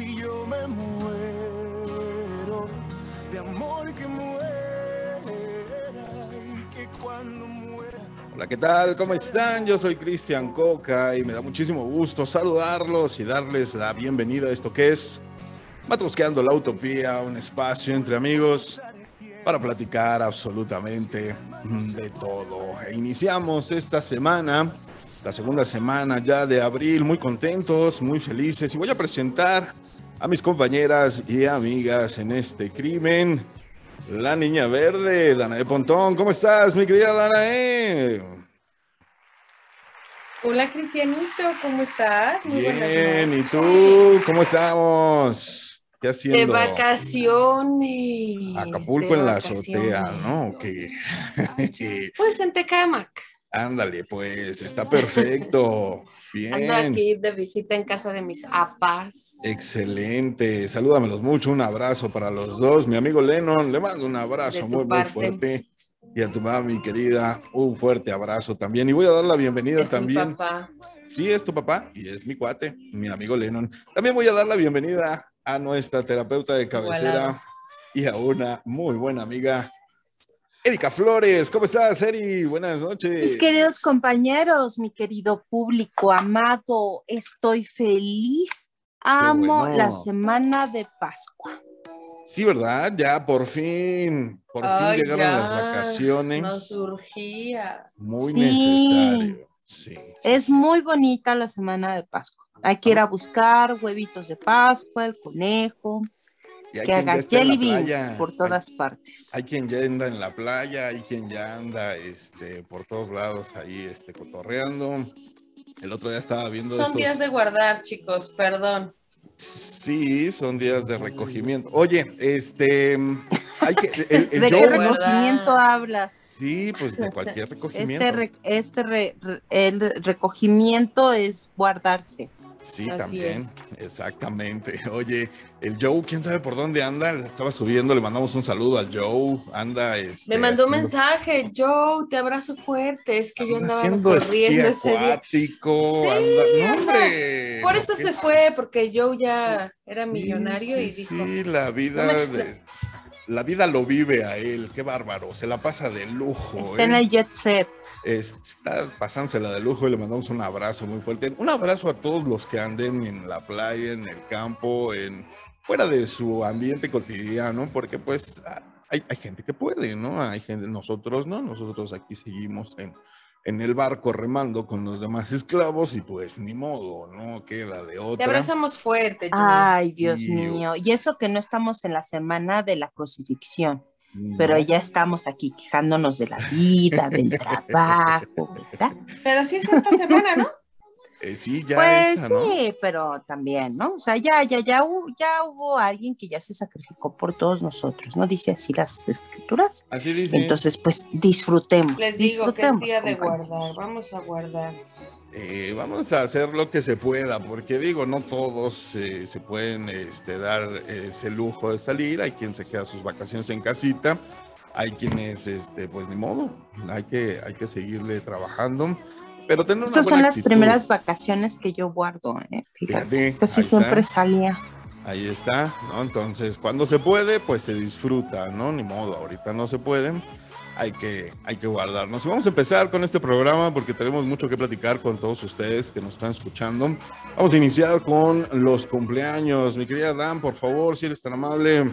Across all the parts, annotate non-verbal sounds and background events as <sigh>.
si yo me muero, de amor que muera y que cuando muera. Hola, ¿qué tal? ¿Cómo están? Yo soy Cristian Coca y me da muchísimo gusto saludarlos y darles la bienvenida a esto que es Matrosqueando la Utopía, un espacio entre amigos para platicar absolutamente de todo. E iniciamos esta semana, la segunda semana ya de abril, muy contentos, muy felices y voy a presentar a mis compañeras y amigas en este crimen. La niña verde, Danae Pontón. ¿Cómo estás, mi querida Danae? Hola, Cristianito, ¿cómo estás? Muy Bien, ¿y tú? ¿Cómo estamos? ¿Qué haciendo? De vacaciones. Acapulco en la azotea, ¿no? ¿Qué? <laughs> pues en Tecamac. Ándale, pues, está perfecto. <laughs> Bien. Ando aquí de visita en casa de mis apas. Excelente. Salúdamelos mucho. Un abrazo para los dos. Mi amigo Lennon, le mando un abrazo muy, muy fuerte. Y a tu mamá, mi querida, un fuerte abrazo también. Y voy a dar la bienvenida es también. Mi papá. Sí, es tu papá y es mi cuate, mi amigo Lennon. También voy a dar la bienvenida a nuestra terapeuta de cabecera y a una muy buena amiga, Erika Flores. ¿Cómo estás, Eri? Buenas noches. Mis queridos compañeros, mi querido público amado, estoy feliz. Amo bueno. la semana de Pascua. Sí, ¿verdad? Ya por fin, por Ay, fin llegaron ya, las vacaciones. Nos surgía. Muy Sí. necesario. Sí. Es muy bonita la semana de Pascua. Hay que ir a buscar huevitos de Pascua, el conejo, Y hay que haga jelly beans por todas partes. Hay quien ya anda en la playa, hay quien ya anda este, por todos lados ahí este, cotorreando. El otro día estaba viendo Son esos- días de guardar, chicos, perdón. Sí, son días de recogimiento. Oye, este, hay que, el, el <laughs> ¿De qué ¿no? reconocimiento hablas? Sí, pues de cualquier <laughs> recogimiento. Este, re- este re- re- el recogimiento es guardarse. Sí, Así también, exactamente. <laughs> Oye, el Joe, quién sabe por dónde anda, estaba subiendo, le mandamos un saludo al Joe, anda. Este, Me mandó un mensaje, Joe, te abrazo fuerte. Es que yo anda andaba haciendo esquí corriendo ese día. Sí, anda, no, hombre. Por eso se es- fue, porque Joe ya era Sí, millonario sí, y dijo, Sí, la vida, No me- de- la vida lo vive a él, qué bárbaro, se la pasa de lujo. Está en ¿eh? el jet set. Está pasándosela de lujo y le mandamos un abrazo muy fuerte. Un abrazo a todos los que anden en la playa, en el campo, en fuera de su ambiente cotidiano, porque pues hay, hay gente que puede, ¿no? Hay gente, nosotros no, nosotros aquí seguimos en, en el barco remando con los demás esclavos y pues ni modo, ¿no? Queda de te otra. abrazamos fuerte, Joe. Ay, Dios mío. Y eso que no estamos en la semana de la crucifixión, pero ya estamos aquí quejándonos de la vida, del <laughs> trabajo, ¿verdad? Pero sí es esta semana, ¿no? Eh, sí, ya Pues esa, ¿no? sí, pero también, ¿no? O sea, ya, ya, ya, hu- ya hubo alguien que ya se sacrificó por todos nosotros, ¿no? Dice así las escrituras. Así dice. Entonces, pues disfrutemos. Les digo que es disfrutemos, día de compañeros. guardar. Vamos a guardar. Eh, vamos a hacer lo que se pueda, porque digo, no todos eh, se pueden este, dar ese lujo de salir. Hay quien se queda sus vacaciones en casita, hay quienes, este, pues ni modo, hay que, hay que seguirle trabajando. Pero Estas son las actitud. primeras vacaciones que yo guardo, ¿eh? Fíjate. Casi ahí siempre está. salía. Ahí está, ¿no? Entonces, cuando se puede, pues se disfruta, ¿no? Ni modo, ahorita no se puede. Hay que, hay que guardarnos. Y vamos a empezar con este programa porque tenemos mucho que platicar con todos ustedes que nos están escuchando. Vamos a iniciar con los cumpleaños. Mi querida Dan, por favor, si eres tan amable.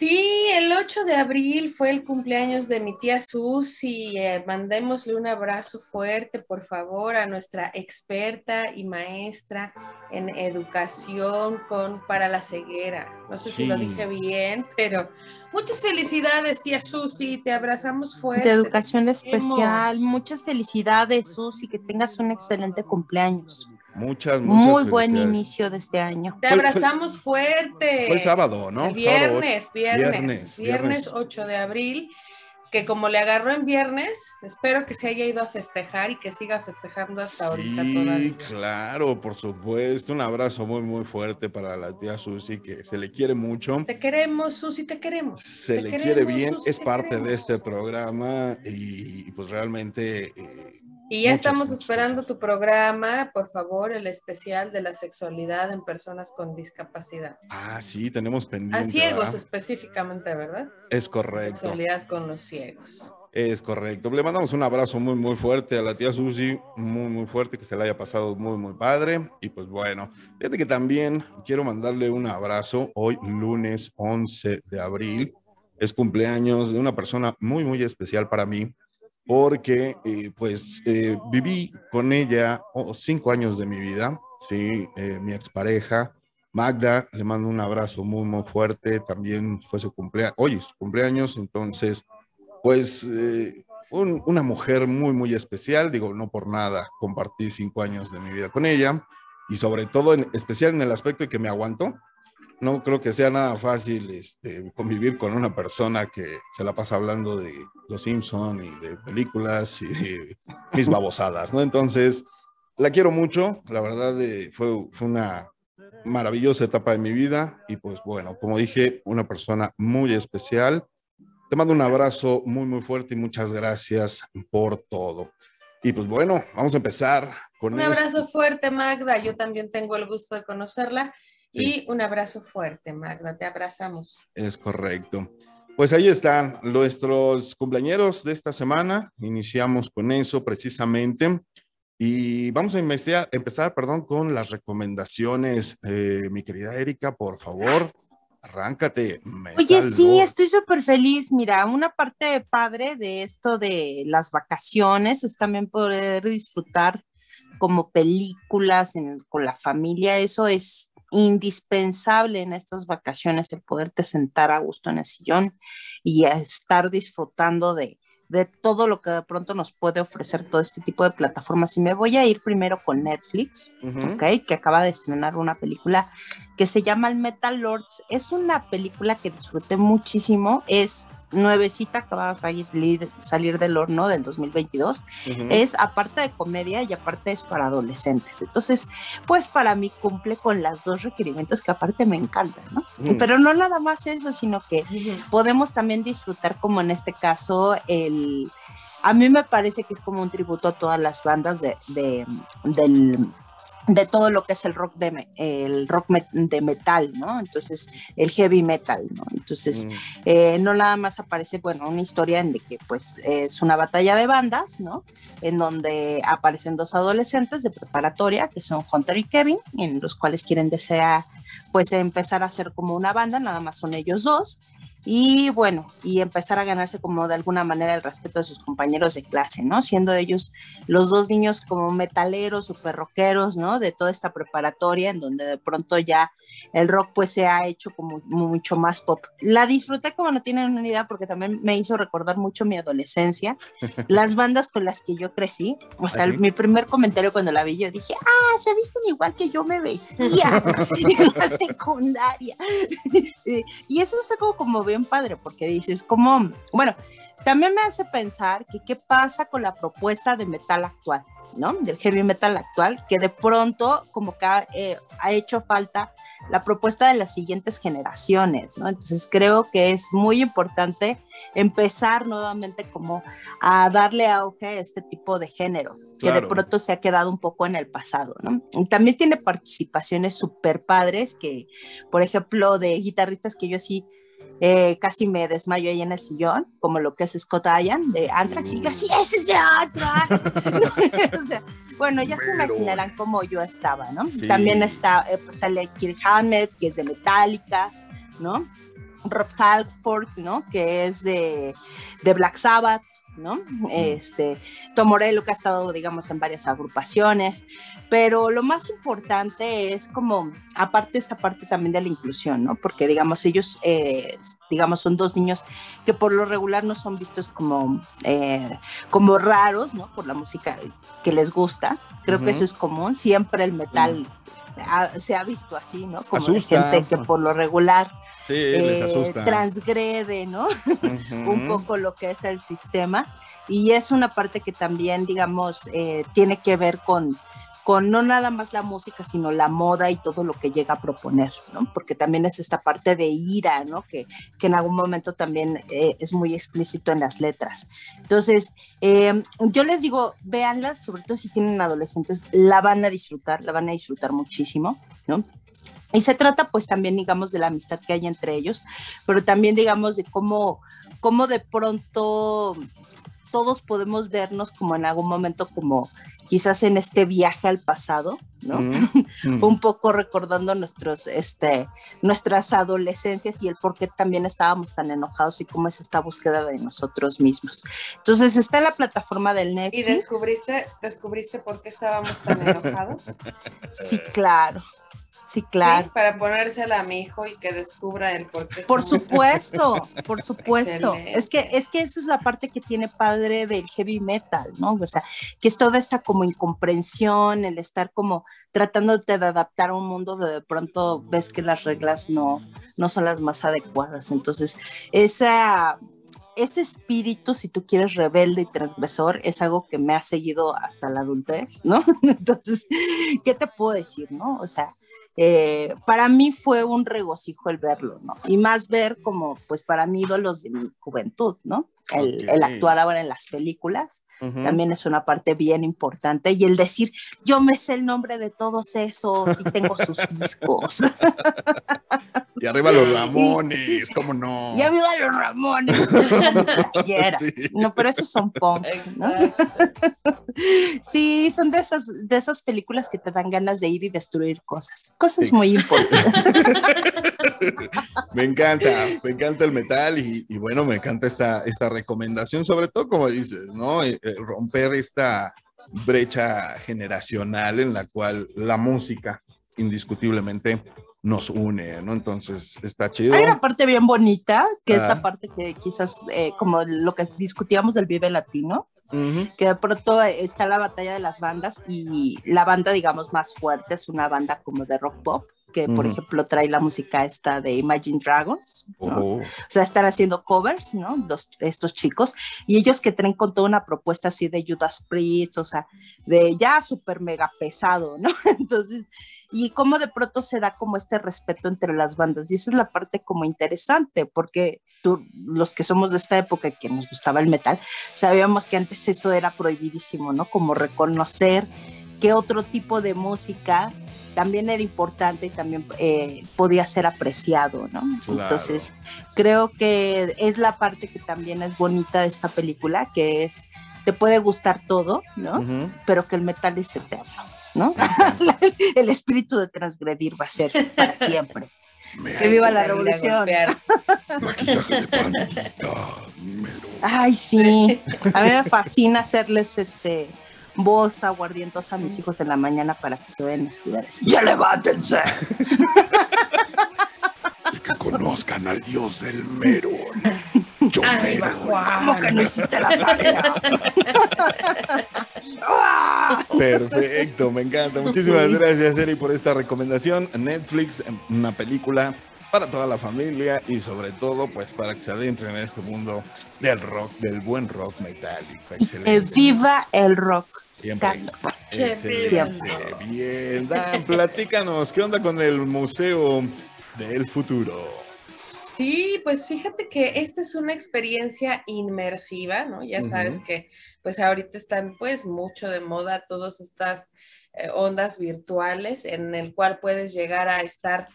Sí, el 8 de abril fue el cumpleaños de mi tía Susi. Eh, mandémosle un abrazo fuerte, por favor, a nuestra experta y maestra en educación con para la ceguera. No sé si lo dije bien, pero muchas felicidades, tía Susi. Te abrazamos fuerte. De educación especial. Muchas felicidades, Susi. Que tengas un excelente cumpleaños. Muchas, muchas Muy buen inicio de este año. Te Fue- fue- abrazamos fuerte. Fue el sábado, ¿no? El viernes, viernes, viernes, viernes, viernes. 8 de abril, que como le agarró en viernes, espero que se haya ido a festejar y que siga festejando hasta ahorita Sí, todavía. claro, por supuesto. Un abrazo muy, muy fuerte para la tía Susi, que se le quiere mucho. Te queremos, Susi, te queremos. Se Te le queremos, quiere bien, Susi, es te parte queremos. de este programa y, y pues realmente... eh, Y ya muchas, estamos muchas esperando tu programa, por favor, el especial de la sexualidad en personas con discapacidad. Ah, sí, tenemos pendiente. A ciegos ¿verdad? específicamente, ¿verdad? Es correcto. Sexualidad con los ciegos. Es correcto. Le mandamos un abrazo muy, muy fuerte a la tía Susi, muy, muy fuerte, que se la haya pasado muy, muy padre. Y pues bueno, fíjate que también quiero mandarle un abrazo hoy, lunes 11 de abril. Es cumpleaños de una persona muy, muy especial para mí, porque eh, pues eh, viví con ella oh, cinco años de mi vida, sí, eh, mi expareja. Magda, le mando un abrazo muy, muy fuerte. También fue su cumpleaños, hoy su cumpleaños, entonces pues eh, un- una mujer muy, muy especial, digo, no por nada, compartí cinco años de mi vida con ella y sobre todo en especial en el aspecto de que me aguantó. No creo que sea nada fácil este, convivir con una persona que se la pasa hablando de Los Simpson y de películas y de <laughs> mis babosadas, ¿no? Entonces, la quiero mucho, la verdad eh, fue, fue una maravillosa etapa de mi vida y pues bueno, como dije, una persona muy especial. Te mando un abrazo muy, muy fuerte y muchas gracias por todo. Y pues bueno, vamos a empezar con Un esto. abrazo fuerte, Magda. Yo también tengo el gusto de conocerla. Y un abrazo fuerte, Magda. Te abrazamos. Es correcto. Pues ahí están nuestros cumpleaños de esta semana. Iniciamos con eso precisamente. Y vamos a investigar- empezar perdón, con las recomendaciones. Eh, mi querida Erika, por favor, arráncate. Oye, Metal sí, estoy súper feliz. Mira, una parte padre de esto de las vacaciones es también poder disfrutar como películas en- con la familia. Eso es indispensable en estas vacaciones, el poderte sentar a gusto en el sillón y estar disfrutando de, de todo lo que de pronto nos puede ofrecer todo este tipo de plataformas. Y me voy a ir primero con Netflix. Ujú. ¿ok? Que acaba de estrenar una película que se llama El Metal Lords. Es una película que disfruté muchísimo. Es nuevecita, acaba de salir, salir del horno del 2022. Ujú. Es aparte de comedia y aparte es para adolescentes. Entonces, pues para mí cumple con las dos requerimientos que aparte me encantan, ¿no? Mm. Pero no nada más eso, sino que podemos también disfrutar como en este caso el... A mí me parece que es como un tributo a todas las bandas de, de, del- de todo lo que es el rock de, el rock de metal, ¿no? Entonces, el heavy metal, ¿no? Entonces, Mm. eh, no nada más aparece, bueno, una historia en de que pues es una batalla de bandas, ¿no? En donde aparecen dos adolescentes de preparatoria, que son Hunter y Kevin, en los cuales quieren desear pues empezar a hacer como una banda, nada más son ellos dos, y bueno, y empezar a ganarse como de alguna manera el respeto de sus compañeros de clase, ¿no? Siendo ellos los dos niños como metaleros, super rockeros, ¿no? De toda esta preparatoria en donde de pronto ya el rock pues se ha hecho como mucho más pop. La disfruté como no tienen una idea porque también me hizo recordar mucho mi adolescencia, <laughs> las bandas con las que yo crecí, o sea, ¿Ah, sí? mi primer comentario cuando la vi yo dije, ah, se visten igual que yo me vestía <laughs> <laughs> en la secundaria. y eso es algo como bien padre porque dices, como, bueno, también me hace pensar que qué pasa con la propuesta de metal actual, ¿no? Del heavy metal actual, que de pronto como que ha, eh, ha hecho falta la propuesta de las siguientes generaciones, ¿no? Entonces creo que es muy importante empezar nuevamente como a darle auge a este tipo de género, que de Claro. pronto se ha quedado un poco en el pasado, ¿no? Y también tiene participaciones súper padres que, por ejemplo, de guitarristas que yo sí eh, casi me desmayo ahí en el sillón, como lo que es Scott Ian de Anthrax, y yo así, ese es de Anthrax. <laughs> o sea, bueno, ya se imaginarán cómo yo estaba, ¿no? Sí. También está, eh, pues sale Kirk Hammett, que es de Metallica, ¿no? Rob Halford, ¿no? Que es de, de Black Sabbath, ¿no? Este, Tom Morello que ha estado, digamos, en varias agrupaciones, pero lo más importante es como, aparte esta parte también de la inclusión, ¿no? Porque, digamos, ellos, eh, digamos, son dos niños que por lo regular no son vistos como, eh, como raros, ¿no? Por la música que les gusta. Creo que eso es común, siempre el metal se ha visto así, ¿no? Como gente que por lo regular eh, transgrede, ¿no? <laughs> un poco lo que es el sistema. Y es una parte que también, digamos, eh, tiene que ver con con no nada más la música, sino la moda y todo lo que llega a proponer, ¿no? Porque también es esta parte de ira, ¿no? Que, que en algún momento también eh, es muy explícito en las letras. Entonces, eh, yo les digo, véanla, sobre todo si tienen adolescentes, la van a disfrutar, la van a disfrutar muchísimo, ¿no? Y se trata pues también, digamos, de la amistad que hay entre ellos, pero también, digamos, de cómo, cómo de pronto todos podemos vernos como en algún momento como quizás en este viaje al pasado, ¿no? <laughs> Un poco recordando nuestros, este, nuestras adolescencias y el por qué también estábamos tan enojados y cómo es esta búsqueda de nosotros mismos. Entonces está en la plataforma del Netflix. ¿Y descubriste, descubriste por qué estábamos tan enojados? sí, claro. Sí, claro. para ponérsela a mi hijo y que descubra el por qué. Por supuesto, <laughs> por supuesto. Es que, es que esa es la parte que tiene padre del heavy metal, ¿no? O sea, que es toda esta como incomprensión, el estar como tratándote de adaptar a un mundo de de pronto ves que las reglas no, no son las más adecuadas. Entonces, esa ese espíritu, si tú quieres, rebelde y transgresor, es algo que me ha seguido hasta la adultez, ¿no? <laughs> Entonces, ¿qué te puedo decir, no? O sea, eh, para mí fue un regocijo el verlo, ¿no? Y más ver como, pues para mí, ídolos de mi juventud, ¿no? El, actuar ahora en las películas también es una parte bien importante. Y el decir, yo me sé el nombre de todos esos y tengo sus <laughs> discos. Y arriba los <laughs> Ramones, ¿cómo no? <laughs> Y arriba los Ramones. No, pero esos son punk, ¿no? sí, son de esas, de esas películas que te dan ganas de ir y destruir cosas. Cosas muy importantes. <laughs> me encanta, me encanta el metal y, bueno, me encanta esta, esta recomendación, sobre todo como dices, ¿no? Eh, eh, romper esta brecha generacional en la cual la música indiscutiblemente nos une, ¿no? Entonces está chido. Hay una parte bien bonita, que es la ah. parte que quizás, eh, como lo que discutíamos del Vive Latino, que de pronto está la batalla de las bandas y la banda, digamos, más fuerte es una banda como de rock pop que por ejemplo trae la música esta de Imagine Dragons, oh. o sea, están haciendo covers, ¿no? Los, estos chicos, y ellos que traen con toda una propuesta así de Judas Priest, o sea, de ya súper mega pesado, ¿no? <laughs> Entonces, y cómo de pronto se da como este respeto entre las bandas, y esa es la parte como interesante, porque tú, los que somos de esta época que nos gustaba el metal, sabíamos que antes eso era prohibidísimo, ¿no? Como reconocer que otro tipo de música también era importante y también eh, podía ser apreciado, ¿no? Entonces, creo que es la parte que también es bonita de esta película, que es, te puede gustar todo, ¿no? Pero que el metal es eterno, ¿no? <laughs> el espíritu de transgredir va a ser para siempre. <laughs> que viva la revolución. <laughs> Ay, sí. A mí me fascina hacerles este voz aguardientosa a mis hijos en la mañana para que se vayan a estudiar eso. ¡Ya levántense! y que conozcan al dios del Merón. Yo ¿Cómo que no hiciste la tarea? <laughs> Perfecto, me encanta. Muchísimas gracias, Eri, por esta recomendación. Netflix, una película para toda la familia y sobre todo pues para que se adentren en este mundo del rock, del buen rock metálico. Excelente. viva el rock. Siempre. <laughs> Excelente. Bien, Dan, platícanos, ¿qué onda con el Museo del Futuro? Sí, pues fíjate que esta es una experiencia inmersiva, ¿no? Ya sabes que pues ahorita están pues mucho de moda todas estas eh, ondas virtuales en el cual puedes llegar a estar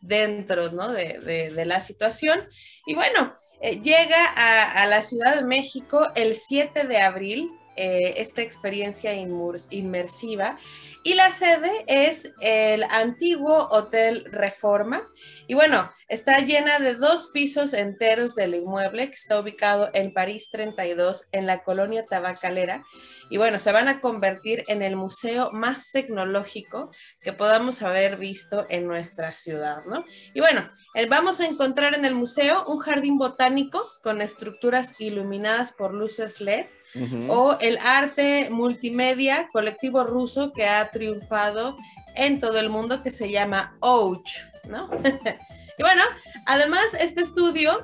dentro ¿no? de, la situación. Y bueno, eh, llega a, la Ciudad de México el 7 de abril eh, esta experiencia inmersiva. Y la sede es el antiguo Hotel Reforma. Y bueno, está llena de dos pisos enteros del inmueble que está ubicado en París 32, en la colonia tabacalera. Y bueno, se van a convertir en el museo más tecnológico que podamos haber visto en nuestra ciudad, ¿no? Y bueno, eh, vamos a encontrar en el museo un jardín botánico con estructuras iluminadas por luces LED o el arte multimedia colectivo ruso que ha triunfado en todo el mundo que se llama Ouch, ¿no? <laughs> y bueno, además este estudio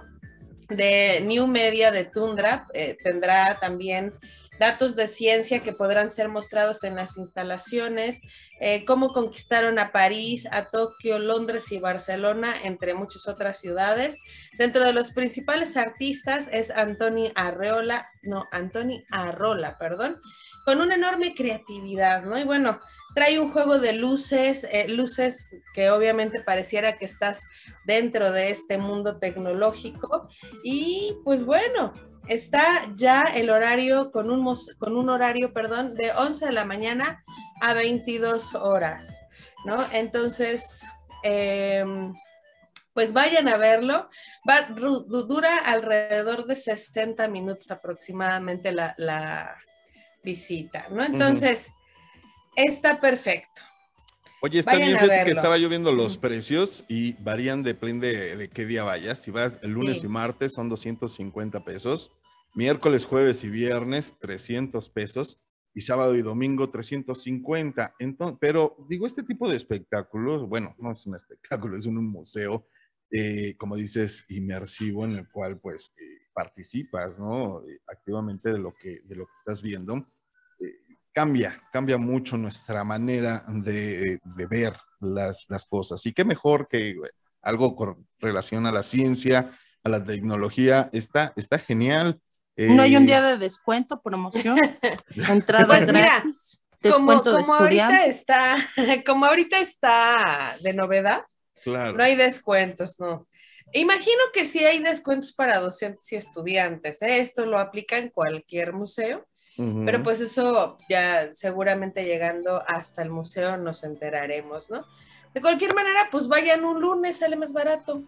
de New Media de Tundra eh, tendrá también datos de ciencia que podrán ser mostrados en las instalaciones, eh, cómo conquistaron a París, a Tokio, Londres y Barcelona, entre muchas otras ciudades. Dentro de los principales artistas es Antoni Arreola, no, Antoni Arrola, perdón, con una enorme creatividad, ¿no? Y bueno, trae un juego de luces, eh, luces que obviamente pareciera que estás dentro de este mundo tecnológico. Y pues bueno, está ya el horario con un, con un horario, perdón, de 11 de la mañana a 22 horas, ¿no? Entonces, em, pues vayan a verlo. dura alrededor de 60 minutos aproximadamente la, visita, ¿no? Entonces, está perfecto. Oye, está bien, fíjate que estaba yo viendo los precios y varían, depende de, qué día vayas. Si vas el lunes y martes son 250 pesos, miércoles, jueves y viernes 300 pesos y sábado y domingo 350. Entonces, pero digo, este tipo de espectáculos, bueno, no es un espectáculo, es un, museo, eh, como dices, inmersivo en el cual pues eh, participas, ¿no? Eh, activamente de lo que, de lo que estás viendo cambia, cambia mucho nuestra manera de, ver las, las, cosas. Y qué mejor que algo con relación a la ciencia, a la tecnología, está, está genial. ¿No hay un eh, día de descuento, promoción? <laughs> Entrada pues mira, como, como ahorita está, <laughs> como ahorita está de novedad, claro. no hay descuentos, no. Imagino que sí hay descuentos para docentes y estudiantes. ¿eh? Esto lo aplica en cualquier museo. Pero pues eso ya seguramente llegando hasta el museo nos enteraremos, ¿no? De cualquier manera, pues vayan un lunes, sale más barato.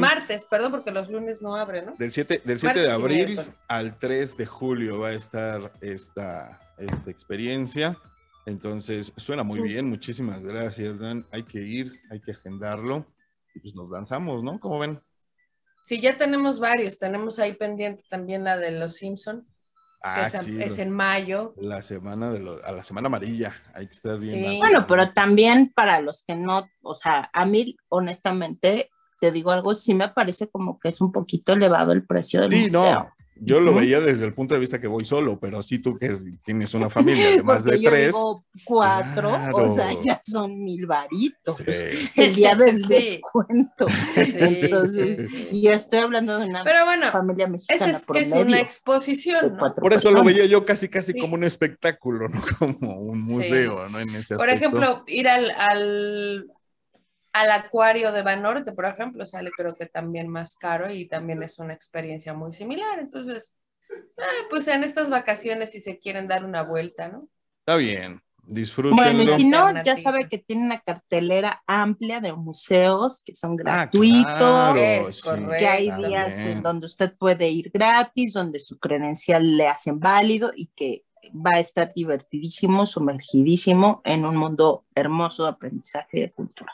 Martes, perdón, porque los lunes no abren, ¿no? Del 7, del 7 de abril al 3 de julio va a estar esta, esta experiencia. Entonces, suena muy bien. Muchísimas gracias, Dan. Hay que ir, hay que agendarlo. Y pues nos lanzamos, ¿no? ¿Cómo ven? Sí, ya tenemos varios. Tenemos ahí pendiente también la de los Simpson. Ah, es, en mayo. La semana de a la semana amarilla, hay que estar bien. Bueno, pero también para los que no, o sea, a mí honestamente te digo algo, sí me parece como que es un poquito elevado el precio del sí, No. Yo lo veía desde el punto de vista que voy solo, pero sí tú que tienes una familia de <laughs> más de yo tres. Digo cuatro, o sea, ya son mil varitos. El día <laughs> del descuento. Entonces, y estoy hablando de una pero bueno, familia mexicana. Es, que es una exposición. ¿no? Por eso lo veía yo casi, casi como un espectáculo, no <laughs> como un museo, ¿no? En ese Por ejemplo, ir al, al al acuario de Banorte, por ejemplo, sale creo que también más caro y también es una experiencia muy similar. Entonces, ah, pues en estas vacaciones si se quieren dar una vuelta, ¿no? Está bien, disfruten. Bueno, y si no, ya sabe que tiene una cartelera amplia de museos que son ah, gratuitos, que hay días en donde usted puede ir gratis, donde su credencial le hacen válido y que va a estar divertidísimo, sumergidísimo en un mundo hermoso de aprendizaje y de cultura.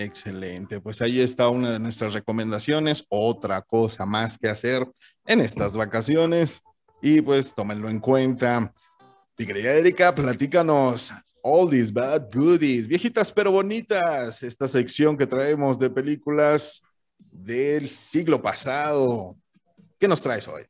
Excelente, pues ahí está una de nuestras recomendaciones, otra cosa más que hacer en estas vacaciones y pues tómenlo en cuenta. Mi querida Erika, platícanos All These Bad Goodies, viejitas pero bonitas, esta sección que traemos de películas del siglo pasado. ¿Qué nos traes hoy?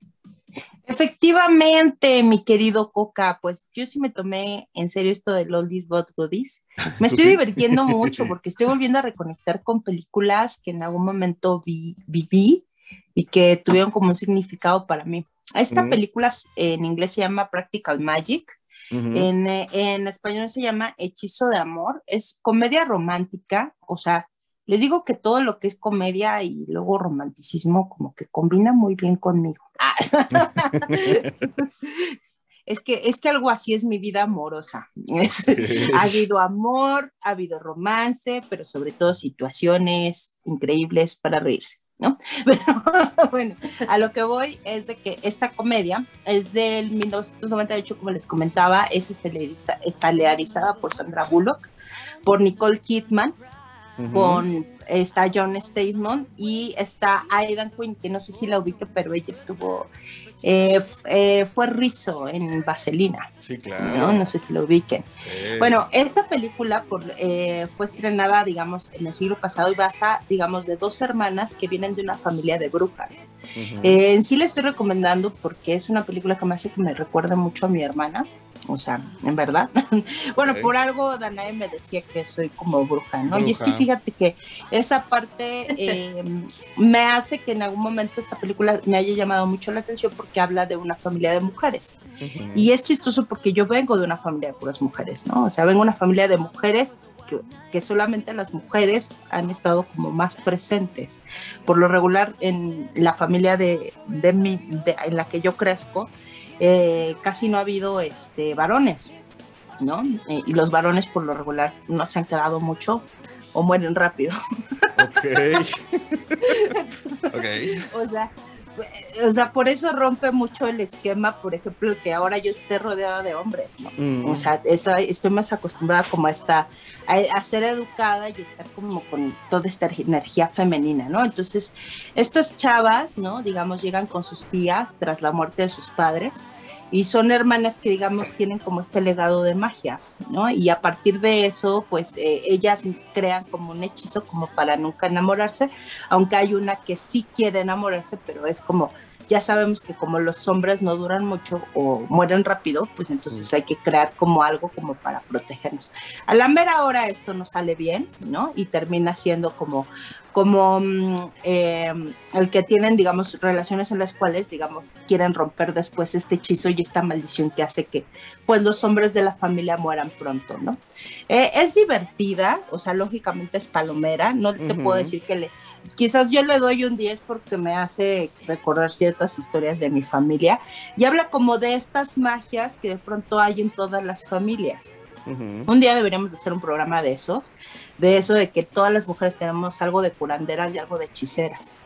Efectivamente, mi querido Coca, pues yo sí me tomé en serio esto de Oldies But Goodies. Me estoy divirtiendo <laughs> mucho porque estoy volviendo a reconectar con películas que en algún momento vi, viví y que tuvieron como un significado para mí. Esta película en inglés se llama Practical Magic. en, en español se llama Hechizo de Amor. Es comedia romántica, o sea, les digo que todo lo que es comedia y luego romanticismo como que combina muy bien conmigo. <laughs> es que, es que algo así es mi vida amorosa. ha habido amor, ha habido romance, pero sobre todo situaciones increíbles para reírse. ¿no? <laughs> Pero bueno, a lo que voy es de que esta comedia es del 1998, como les comentaba, es estelarizada por Sandra Bullock, por Nicole Kidman, con está John Statham y está Aidan Quinn, que no sé si la ubique, pero ella estuvo, eh, eh, fue Rizzo en Vaselina. Sí, claro. ¿no? no sé si la ubiquen. Bueno, esta película por, eh, fue estrenada, digamos, en el siglo pasado y basa, digamos, de dos hermanas que vienen de una familia de brujas. en sí la estoy recomendando porque es una película que me hace que me recuerda mucho a mi hermana o sea, en verdad. <laughs> bueno, por algo Danae me decía que soy como bruja, ¿no? Y es que fíjate que esa parte <laughs> eh, me hace que en algún momento esta película me haya llamado mucho la atención porque habla de una familia de mujeres. Y es chistoso porque yo vengo de una familia de puras mujeres, ¿no? O sea, vengo de una familia de mujeres que, que, solamente las mujeres han estado como más presentes. Por lo regular, en la familia de, de, mi, de en la que yo crezco, eh, casi no ha habido este, varones, ¿no? Eh, y los varones por lo regular no se han quedado mucho o mueren rápido. Ok. <laughs> okay. O sea, o sea, por eso rompe mucho el esquema, por ejemplo, que ahora yo esté rodeada de hombres, ¿no? Mm. O sea, estoy más acostumbrada como a, esta, a, ser educada y estar como con toda esta energía femenina, ¿no? Entonces, estas chavas, ¿no? Digamos, llegan con sus tías tras la muerte de sus padres y son hermanas que digamos tienen como este legado de magia, ¿no? Y a partir de eso, pues eh, ellas crean como un hechizo como para nunca enamorarse, aunque hay una que sí quiere enamorarse, pero es como ya sabemos que como los hombres no duran mucho o mueren rápido, pues entonces mm. hay que crear como algo como para protegernos. A la mera hora esto no sale bien, ¿no? Y termina siendo como, como mm, eh, el que tienen, digamos, relaciones en las cuales, digamos, quieren romper después este hechizo y esta maldición que hace que, pues, los hombres de la familia mueran pronto, ¿no? Eh, es divertida, o sea, lógicamente es palomera, no te puedo decir que le quizás yo le doy un 10 porque me hace recordar ciertas historias de mi familia y habla como de estas magias que de pronto hay en todas las familias. Un día deberíamos hacer un programa de eso, de eso de que todas las mujeres tenemos algo de curanderas y algo de hechiceras.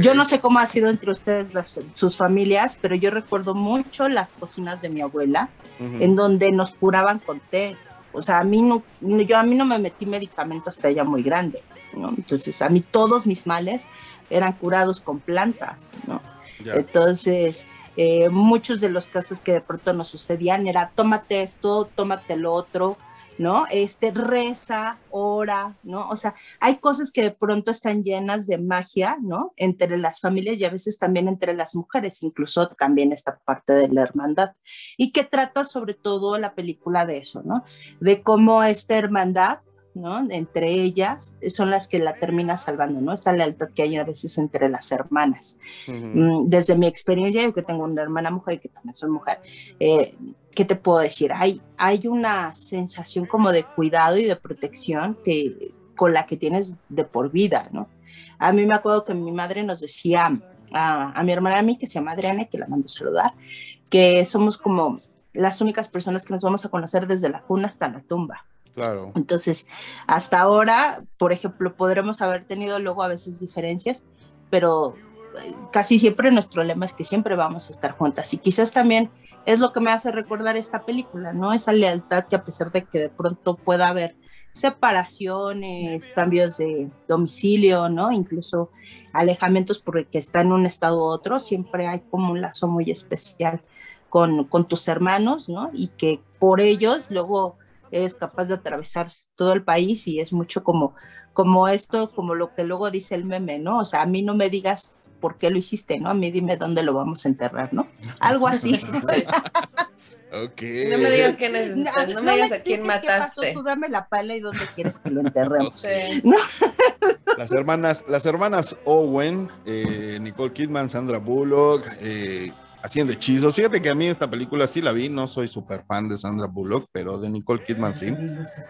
Yo no sé cómo ha sido entre ustedes las, sus familias, pero yo recuerdo mucho las cocinas de mi abuela, en donde nos curaban con té. O sea, a mí no, yo a mí no me metí medicamento hasta ella muy grande. Entonces, a mí todos mis males eran curados con plantas, ¿no? Entonces, eh, muchos de los casos que de pronto nos sucedían era tómate esto, tómate lo otro, ¿no? Este, reza, ora, ¿no? O sea, hay cosas que de pronto están llenas de magia, ¿no? Entre las familias y a veces también entre las mujeres, incluso también esta parte de la hermandad. Y que trata sobre todo la película de eso, ¿no? De cómo esta hermandad ¿no? Entre ellas son las que la termina salvando, ¿no? Esta lealtad que hay a veces entre las hermanas. Mm, desde mi experiencia, yo que tengo una hermana mujer y que también soy mujer, eh, ¿qué te puedo decir? Hay, hay una sensación como de cuidado y de protección que, con la que tienes de por vida, ¿no? A mí me acuerdo que mi madre nos decía a, a mi hermana a mí, que se llama Adriana, que la mando a saludar, que somos como las únicas personas que nos vamos a conocer desde la cuna hasta la tumba. Claro. Entonces, hasta ahora, por ejemplo, podremos haber tenido luego a veces diferencias, pero eh, casi siempre nuestro lema es que siempre vamos a estar juntas. Y quizás también es lo que me hace recordar esta película, ¿no? Esa lealtad que a pesar de que de pronto pueda haber separaciones, cambios de domicilio, ¿no? Incluso alejamientos porque está en un estado u otro, siempre hay como un lazo muy especial con, con tus hermanos, ¿no? Y que por ellos luego eres capaz de atravesar todo el país y es mucho como, como esto, como lo que luego dice el meme, ¿no? O sea, a mí no me digas por qué lo hiciste, ¿no? A mí dime dónde lo vamos a enterrar, ¿no? Algo así. <laughs> Okay. No me digas qué necesitas, no, me digas a quién mataste. Tú dame la pala y dónde quieres que lo enterremos. Las hermanas, las hermanas Owen, eh, Nicole Kidman, Sandra Bullock, eh, haciendo hechizos. Fíjate que a mí esta película sí la vi, no soy súper fan de Sandra Bullock, pero de Nicole Kidman sí.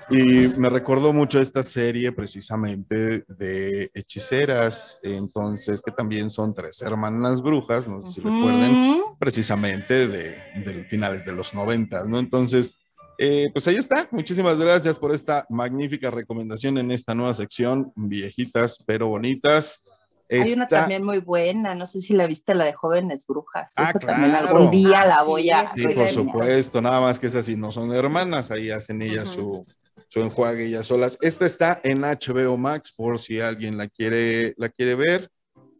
Y me recordó mucho esta serie precisamente de hechiceras, entonces que también son tres hermanas brujas, no sé si recuerden, precisamente de, de finales de los noventas, ¿no? Entonces, eh, pues ahí está. Muchísimas gracias por esta magnífica recomendación en esta nueva sección, viejitas pero bonitas. Hay una también muy buena, no sé si la viste, la de Jóvenes Brujas. Ah, Esa también algún día la voy a. Sí, por supuesto, nada más que esas sí no son hermanas, ahí hacen ellas su, su enjuague ellas solas. Esta está en HBO Max, por si alguien la quiere, la quiere ver,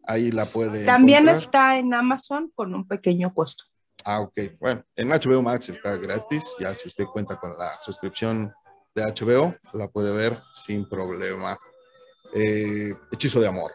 ahí la puede. También está en Amazon con un pequeño costo. Ah, ok. Bueno, en HBO Max está gratis. Ya si usted cuenta con la suscripción de HBO, la puede ver sin problema. Eh, Hechizo de amor.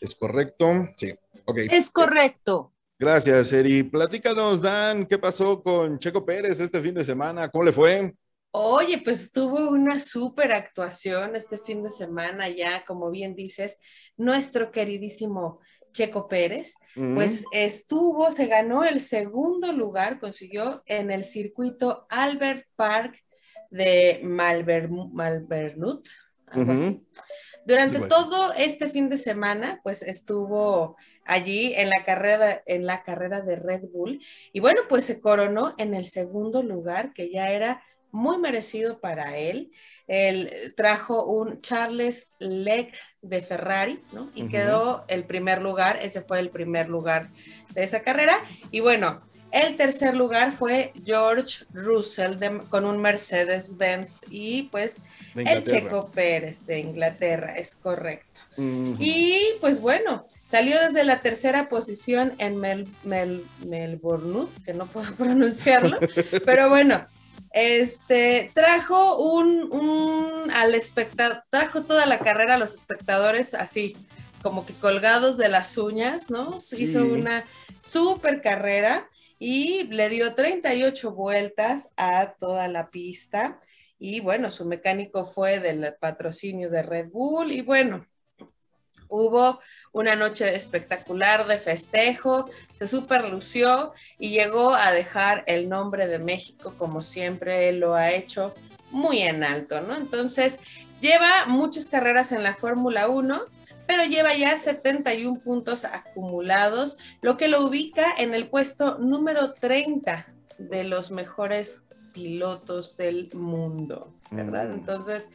¿Es correcto? Sí. Ok. Es correcto. Gracias, Eri. Platícanos, Dan, ¿qué pasó con Checo Pérez este fin de semana? ¿Cómo le fue? Oye, pues tuvo una súper actuación este fin de semana ya, como bien dices, nuestro queridísimo Checo Pérez, pues estuvo, se ganó el segundo lugar, consiguió en el circuito Albert Park de Malvernut, Durante todo este fin de semana, pues estuvo allí en la carrera en la carrera de Red Bull y bueno, pues se coronó en el segundo lugar que ya era muy merecido para él. Él trajo un Charles Leclerc de Ferrari, ¿no? Y quedó el primer lugar, ese fue el primer lugar de esa carrera. Y bueno, el tercer lugar fue George Russell con un Mercedes-Benz y pues el Checo Pérez de Inglaterra, es correcto. Y pues bueno, salió desde la tercera posición en Melbourne, que no puedo <laughs> pronunciarlo, pero bueno, este, trajo un, al espectador, trajo toda la carrera a los espectadores así, como que colgados de las uñas, ¿no? Hizo una super carrera y le dio 38 vueltas a toda la pista. Y bueno, su mecánico fue del patrocinio de Red Bull y bueno, hubo una noche espectacular de festejo, se superlució y llegó a dejar el nombre de México como siempre lo ha hecho muy en alto, ¿no? Entonces, lleva muchas carreras en la Fórmula 1, pero lleva ya 71 puntos acumulados, lo que lo ubica en el puesto número 30 de los mejores pilotos del mundo, ¿verdad? Mm. Entonces,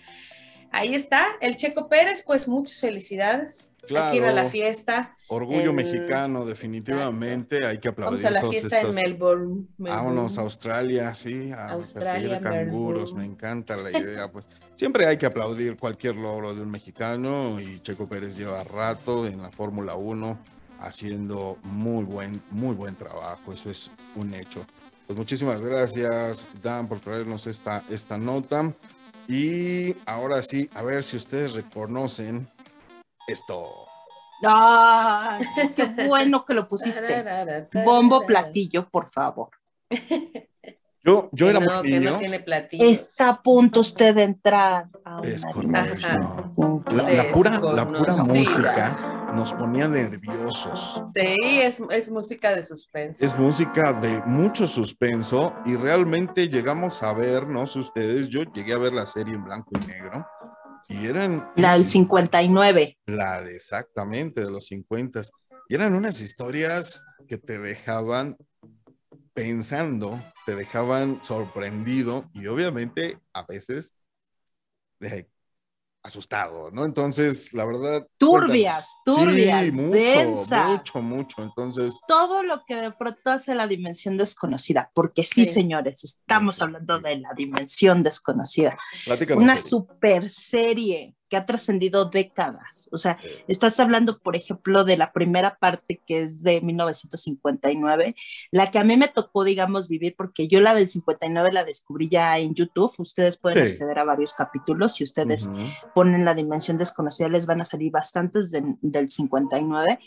ahí está, el Checo Pérez, pues muchas felicidades Claro. a la fiesta. Orgullo mexicano, definitivamente. Hay que aplaudir. Vamos a la fiesta en Melbourne, Vámonos a Australia, sí. A Australia, canguros. Me encanta la <laughs> idea. Pues siempre hay que aplaudir cualquier logro de un mexicano. Y Checo Pérez lleva rato en la Fórmula 1 haciendo muy buen, muy buen trabajo. Eso es un hecho. Pues muchísimas gracias, Dan, por traernos esta, esta nota. Y ahora sí, a ver si ustedes reconocen esto. ¡Ay, qué bueno que lo pusiste! <laughs> Bombo platillo, por favor. <laughs> Yo, yo era muy niño. Está a punto usted de entrar. es correcto. La, pura, la pura música nos ponía nerviosos. Sí, es, es, música de suspenso. Es música de mucho suspenso y realmente llegamos a ver, no sé ustedes, yo llegué a ver la serie en blanco y negro y eran... La del 59. La de exactamente, de los 50. Y eran unas historias que te dejaban pensando, te dejaban sorprendido y obviamente a veces asustado, ¿no? Entonces, la verdad. Turbias, turbias, sí, mucho, mucho, mucho. Entonces. Todo lo que de pronto hace la dimensión desconocida, porque sí, señores, estamos hablando de la dimensión desconocida. Una super serie que ha trascendido décadas. O sea, estás hablando, por ejemplo, de la primera parte que es de 1959, la que a mí me tocó, digamos, vivir, porque yo la del 59 la descubrí ya en YouTube. Ustedes pueden acceder a varios capítulos. Si ustedes ponen la dimensión desconocida, les van a salir bastantes del 59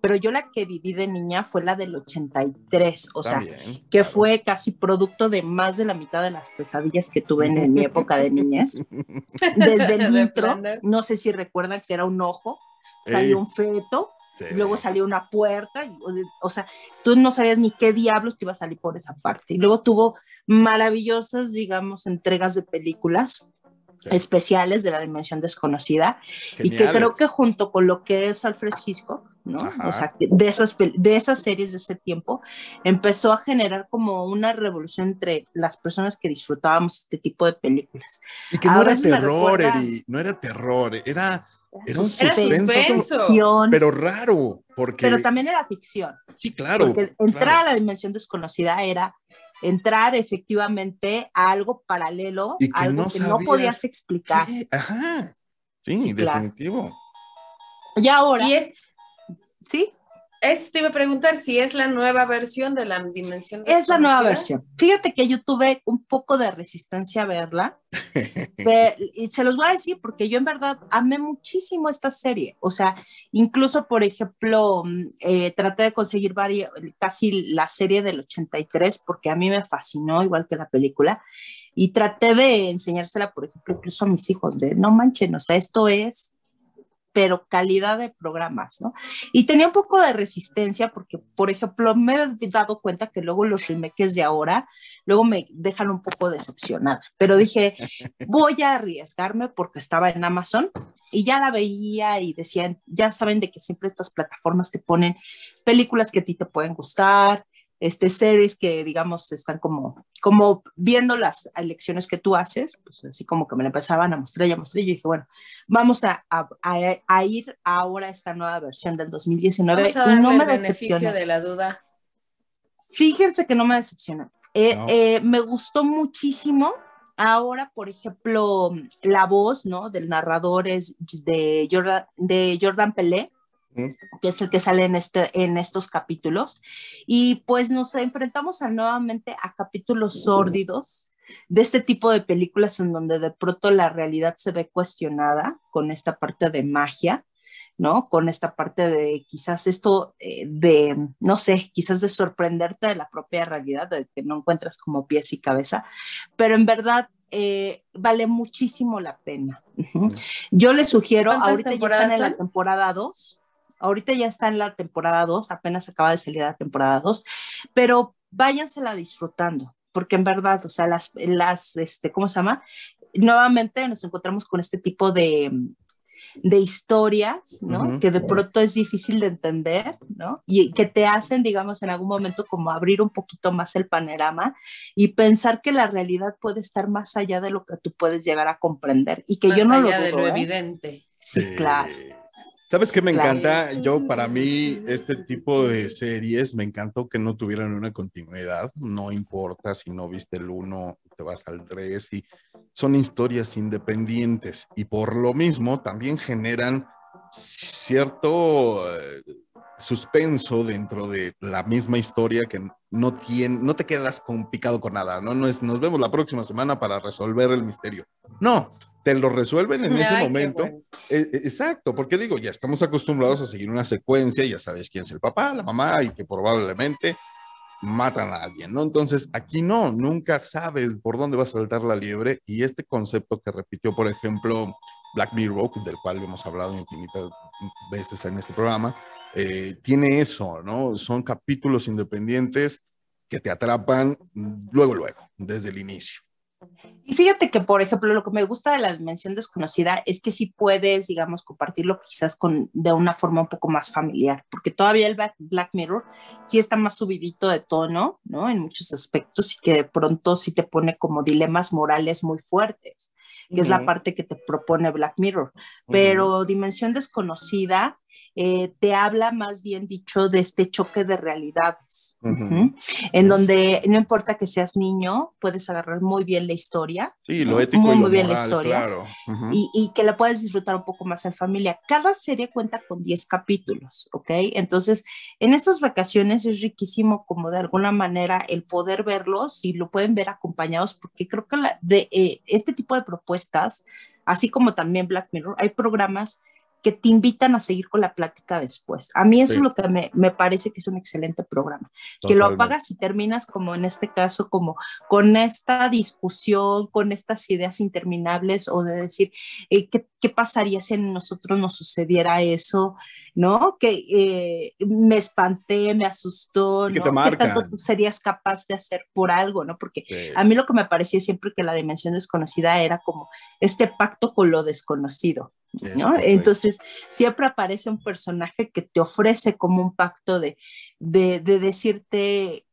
pero yo la que viví de niña fue la del 83, o sea, que fue casi producto de más de la mitad de las pesadillas que tuve en, <laughs> mi época de niñez. Desde el <laughs> intro, no sé si recuerdan que era un ojo, salió un feto, luego salió una puerta, o sea, tú no sabías ni qué diablos te iba a salir por esa parte. Y luego tuvo maravillosas, digamos, entregas de películas especiales de la dimensión desconocida y que creo que junto con lo que es Alfred Hitchcock, ¿no? O sea, de esas, de esas series de ese tiempo, empezó a generar como una revolución entre las personas que disfrutábamos este tipo de películas. Y que no era terror, no era terror, era era un suspenso, pero raro, porque... Pero también era ficción. Sí, claro. Porque entrar a la dimensión desconocida era entrar efectivamente a algo paralelo, y algo que no podías explicar. Ajá, sí, definitivo. Y ahora... Y es... ¿Sí? Es, te iba a preguntar si es la nueva versión de la dimensión. Es la nueva versión. Fíjate que yo tuve un poco de resistencia a verla. <laughs> y se los voy a decir porque yo en verdad amé muchísimo esta serie. O sea, incluso, por ejemplo, mm, eh, traté de conseguir varios, casi la serie del 83 porque a mí me fascinó, igual que la película. Y traté de enseñársela, por ejemplo, incluso a mis hijos, de no manchen, o sea, esto es pero calidad de programas, ¿no? Y tenía un poco de resistencia porque, por ejemplo, me he dado cuenta que luego los remakes de ahora, luego me dejan un poco decepcionada, pero dije, <laughs> voy a arriesgarme porque estaba en Amazon y ya la veía y decían, ya saben de que siempre estas plataformas te ponen películas que a ti te pueden gustar, este, series que, digamos, están como, como viendo las elecciones que tú haces, pues así como que me la empezaban a mostrar y a mostrar, y dije, bueno, vamos a, a, a, ir ahora a esta nueva versión del 2019 y no me decepciona. de la duda. Fíjense que no me decepciona. Eh, eh, me gustó muchísimo. Ahora, por ejemplo, la voz, ¿no? Del narrador es de Jordan, de Jordan Pelé que es el que sale en, este, en estos capítulos. Y pues nos enfrentamos nuevamente a capítulos sórdidos de este tipo de películas en donde de pronto la realidad se ve cuestionada con esta parte de magia, ¿no? Con esta parte de quizás esto eh, de, no sé, quizás de sorprenderte de la propia realidad, de que no encuentras como pies y cabeza, pero en verdad eh, vale muchísimo la pena. Yo les sugiero, ahorita ya están en la temporada 2, Ahorita ya está en la temporada 2, apenas acaba de salir la temporada 2, pero váyansela disfrutando, porque en verdad, o sea, las, las, este, ¿cómo se llama? Nuevamente nos encontramos con este tipo de, de historias, ¿no? Que de pronto es difícil de entender, ¿no? Y que te hacen, digamos, en algún momento como abrir un poquito más el panorama y pensar que la realidad puede estar más allá de lo que tú puedes llegar a comprender y que yo no lo allá de lo ¿eh? evidente. Sí, claro. ¿Sabes qué me encanta? Yo, para mí, este tipo de series, me encantó que no tuvieran una continuidad. No importa si no viste el uno, te vas al 3 y son historias independientes y por lo mismo también generan cierto eh, suspenso dentro de la misma historia que no, tiene, no te quedas con picado con nada, ¿no? No es, nos vemos la próxima semana para resolver el misterio. No, te lo resuelven en ese momento. E, e, exacto, porque digo, ya estamos acostumbrados a seguir una secuencia, ya sabes quién es el papá, la mamá y que probablemente matan a alguien, ¿no? Entonces, aquí no, nunca sabes por dónde va a saltar la liebre y este concepto que repitió, por ejemplo, Black Mirror, del cual hemos hablado infinitas veces en este programa, eh, tiene eso, ¿no? Son capítulos independientes que te atrapan luego, luego, desde el inicio. Y fíjate que, por ejemplo, lo que me gusta de la dimensión desconocida es que sí puedes, digamos, compartirlo quizás con, de una forma un poco más familiar, porque todavía el Black Mirror sí está más subidito de tono, ¿no? En muchos aspectos y que de pronto sí te pone como dilemas morales muy fuertes, que es la parte que te propone Black Mirror. Pero dimensión desconocida eh, te habla más bien dicho de este choque de realidades, en donde no importa que seas niño, puedes agarrar muy bien la historia. Sí, lo ético muy, y muy bien la historia. Claro. y, y, que la puedes disfrutar un poco más en familia. Cada serie cuenta con 10 capítulos, ¿ok? Entonces, en estas vacaciones es riquísimo como de alguna manera el poder verlos y lo pueden ver acompañados, porque creo que de, eh, este tipo de propuestas, así como también Black Mirror, hay programas que te invitan a seguir con la plática después. A mí eso es lo que me, me, parece que es un excelente programa, que lo apagas y terminas como en este caso, como con esta discusión, con estas ideas interminables o de decir, eh, ¿qué, ¿qué, pasaría si a nosotros nos sucediera eso? ¿No? Que eh, me espanté, me asustó, ¿no? ¿Qué tanto tú serías capaz de hacer por algo, ¿no? Porque a mí lo que me parecía siempre que la dimensión desconocida era como este pacto con lo desconocido. ¿No? Entonces, siempre aparece un personaje que te ofrece como un pacto de, de, de decirte,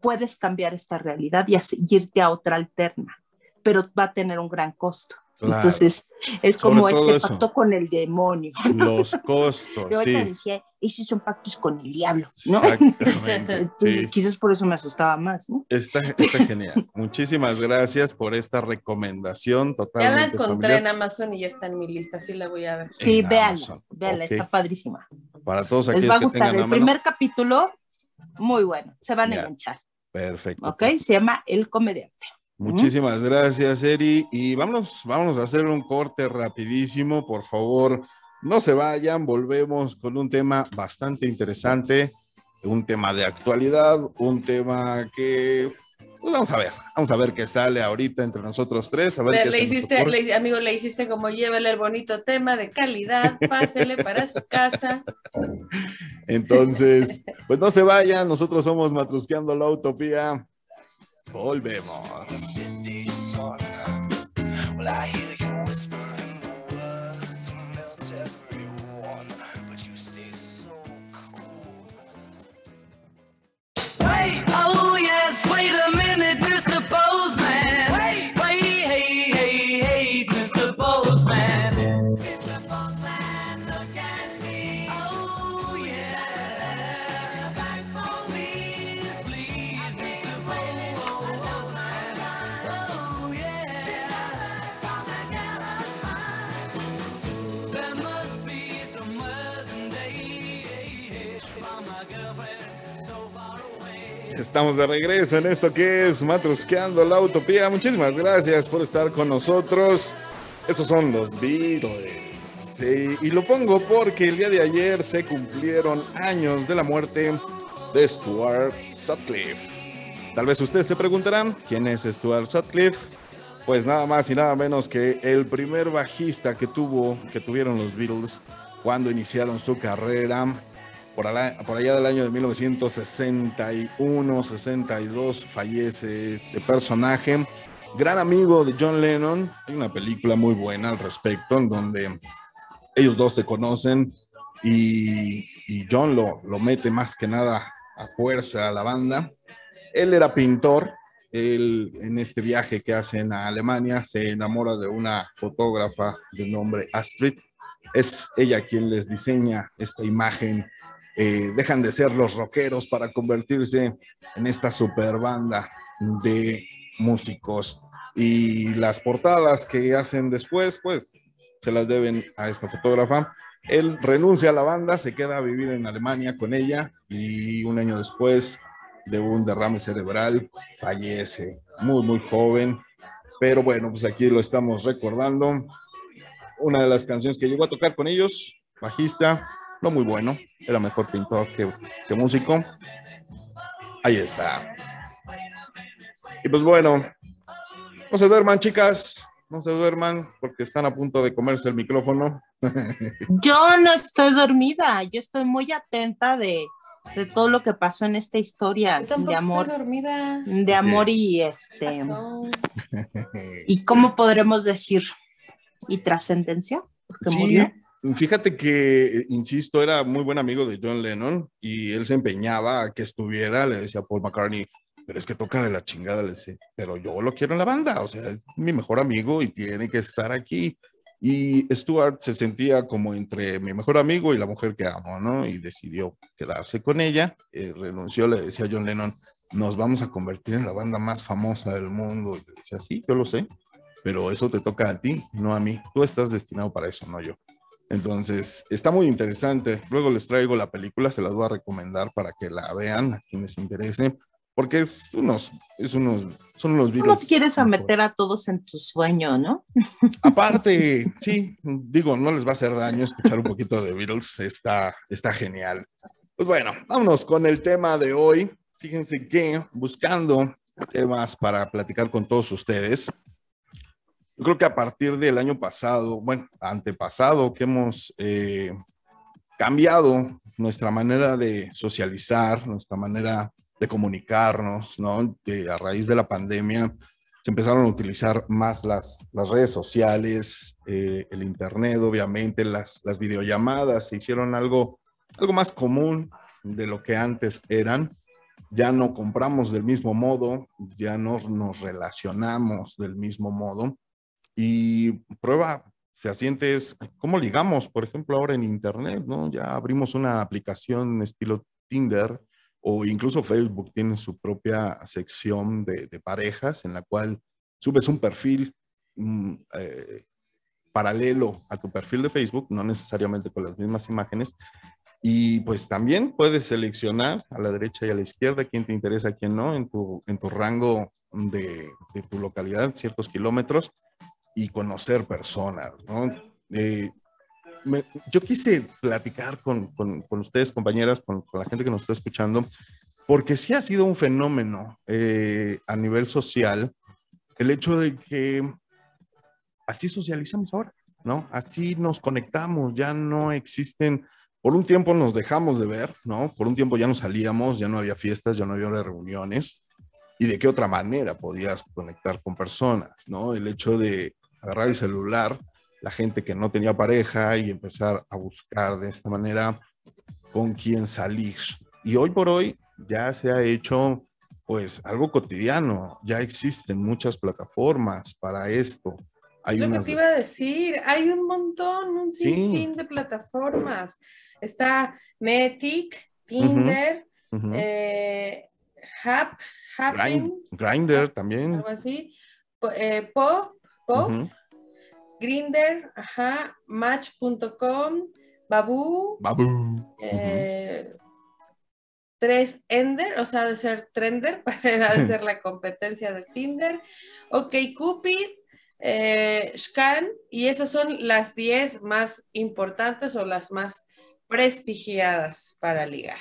puedes cambiar esta realidad y irte a otra alterna, pero va a tener un gran costo. Entonces, es como este pacto con el demonio. Los <laughs> costos. Yo sí. decía, esos son pactos con el diablo, ¿no? Exactamente. <laughs> sí. Quizás por eso me asustaba más, ¿no? Está, está genial. <laughs> Muchísimas gracias por esta recomendación totalmente. Ya la encontré familiar. en Amazon y ya está en mi lista, sí la voy a ver. Sí, véanla, véanla, okay. está padrísima. Para todos aquellos Les va a gustar. que el primer capítulo, muy bueno, se van a enganchar. Perfecto. Ok, se llama El Comediante. Muchísimas gracias, Eri. Y vámonos, vámonos a hacer un corte rapidísimo, por favor. No se vayan, volvemos con un tema bastante interesante, un tema de actualidad, un tema que pues vamos a ver, vamos a ver qué sale ahorita entre nosotros tres. A ver le, qué le hiciste, le, amigo, le hiciste como llévele el bonito tema de calidad, pásele para su casa. Entonces, pues no se vayan, nosotros somos Matrusqueando la Utopía. Volvemos. Estamos de regreso en esto que es Matrusqueando la Utopía. Muchísimas gracias por estar con nosotros. Estos son los Beatles. Y lo pongo porque el día de ayer se cumplieron años de la muerte de Stuart Sutcliffe. Tal vez ustedes se preguntarán, ¿quién es Stuart Sutcliffe? Pues nada más y nada menos que el primer bajista que tuvo, que tuvieron los Beatles cuando iniciaron su carrera. Por, ala- por allá del año de 1961, 62 fallece este personaje. Gran amigo de John Lennon. Hay una película muy buena al respecto en donde ellos dos se conocen y, John lo, lo mete más que nada a fuerza a la banda. Él era pintor. Él en este viaje que hacen a Alemania se enamora de una fotógrafa de nombre Astrid. Es ella quien les diseña esta imagen eh, dejan de ser los rockeros para convertirse en esta super banda de músicos. Y las portadas que hacen después, pues se las deben a esta fotógrafa. Él renuncia a la banda, se queda a vivir en Alemania con ella y un año después de un derrame cerebral fallece, muy, muy joven. Pero bueno, pues aquí lo estamos recordando. Una de las canciones que llegó a tocar con ellos, bajista, no muy bueno, era mejor pintor que, que músico. Ahí está. Y pues bueno, no se duerman, chicas, no se duerman porque están a punto de comerse el micrófono. <laughs> Yo no estoy dormida, yo estoy muy atenta de, de todo lo que pasó en esta historia Yo tampoco de amor, estoy dormida. de amor y este y cómo podremos decir y trascendencia, porque Sí, murió. Fíjate que, insisto, era muy buen amigo de John Lennon y él se empeñaba a que estuviera, le decía a Paul McCartney, pero es que toca de la chingada, le decía, pero yo lo quiero en la banda, o sea, es mi mejor amigo y tiene que estar aquí. Y Stuart se sentía como entre mi mejor amigo y la mujer que amo, ¿no? Y decidió quedarse con ella, eh, renunció, le decía a John Lennon, nos vamos a convertir en la banda más famosa del mundo. Y le decía, sí, yo lo sé, pero eso te toca a ti, no a mí. Tú estás destinado para eso, no yo. Entonces, está muy interesante. Luego les traigo la película, se las voy a recomendar para que la vean a quienes interese. porque es unos, es unos, son unos Beatles. ¿Cómo quieres a meter a todos en tu sueño, no? <laughs> Aparte, sí, digo, no les va a hacer daño escuchar un poquito de Beatles, está, está genial. Pues bueno, vámonos con el tema de hoy. Fíjense que buscando temas para platicar con todos ustedes, yo creo que a partir del año pasado, bueno, antepasado, que hemos eh, cambiado nuestra manera de socializar, nuestra manera de comunicarnos, ¿no? a raíz de la pandemia se empezaron a utilizar más las, las redes sociales, eh, el internet, obviamente, las, las videollamadas se hicieron algo, algo más común de lo que antes eran. Ya no compramos del mismo modo, ya no nos relacionamos del mismo modo. Y prueba fehaciente es cómo ligamos, por ejemplo, ahora en Internet, ¿no? Ya abrimos una aplicación estilo Tinder o incluso Facebook tiene su propia sección de, parejas en la cual subes un perfil mm, eh, paralelo a tu perfil de Facebook, no necesariamente con las mismas imágenes, y pues también puedes seleccionar a la derecha y a la izquierda quién te interesa, quién no, en tu, en tu rango de, de tu localidad, ciertos kilómetros, y conocer personas, ¿no? Eh, yo quise platicar con, ustedes, compañeras, con, la gente que nos está escuchando, porque sí ha sido un fenómeno eh, a nivel social el hecho de que así socializamos ahora, ¿no? Así nos conectamos, ya no existen, por un tiempo nos dejamos de ver, ¿no? Por un tiempo ya no salíamos, ya no había fiestas, ya no había reuniones. ¿Y de qué otra manera podías conectar con personas, ¿no? El hecho de agarrar el celular la gente que no tenía pareja y empezar a buscar de esta manera con quién salir. Y hoy por hoy ya se ha hecho pues algo cotidiano, ya existen muchas plataformas para esto. Hay lo que te iba a decir, hay un montón, un sinfín de plataformas. Está Metic, Tinder, eh, Hap, Grinder también. Algo así. Eh, Pop, Grinder, ajá, Match.com, Babu. Babu. Eh, tres Ender, o sea, de ser Trender <laughs> para hacer la competencia de Tinder. Ok, Cupid, eh, Scan, y esas son las 10 más importantes o las más prestigiadas para ligar.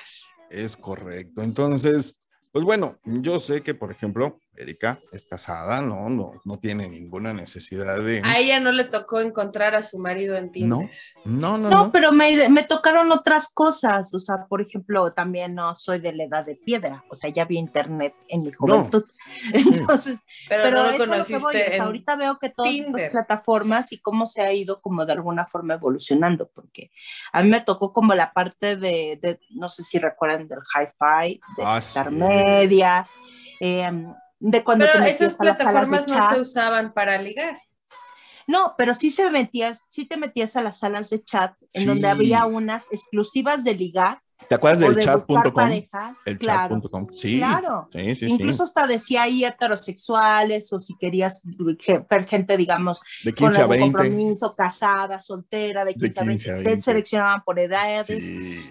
Es correcto. Entonces, pues bueno, yo sé que, por ejemplo, Erika es casada, no, no, no tiene ninguna necesidad de. A ella no le tocó encontrar a su marido en Tinder. No, no, no. No, pero me, me, tocaron otras cosas. O sea, por ejemplo, también no soy de la edad de piedra. O sea, ya vi internet en mi juventud. <laughs> Entonces, pero, no lo conociste. ahorita veo que todas estas plataformas y cómo se ha ido como de alguna forma evolucionando, porque a mí me tocó como la parte de, no sé si recuerdan del hi-fi, de ah, intermedia. Eh, de cuando pero esas plataformas no se usaban para ligar. No, pero sí se metías, sí te metías a las salas de chat en donde había unas exclusivas de ligar ¿Te acuerdas del chat.com? El chat.com. Sí, claro. Sí, sí, Incluso hasta decía ahí heterosexuales o si querías ver gente, digamos, de 15 con a compromiso, casada, soltera, de 15, a 20. Te seleccionaban por edades.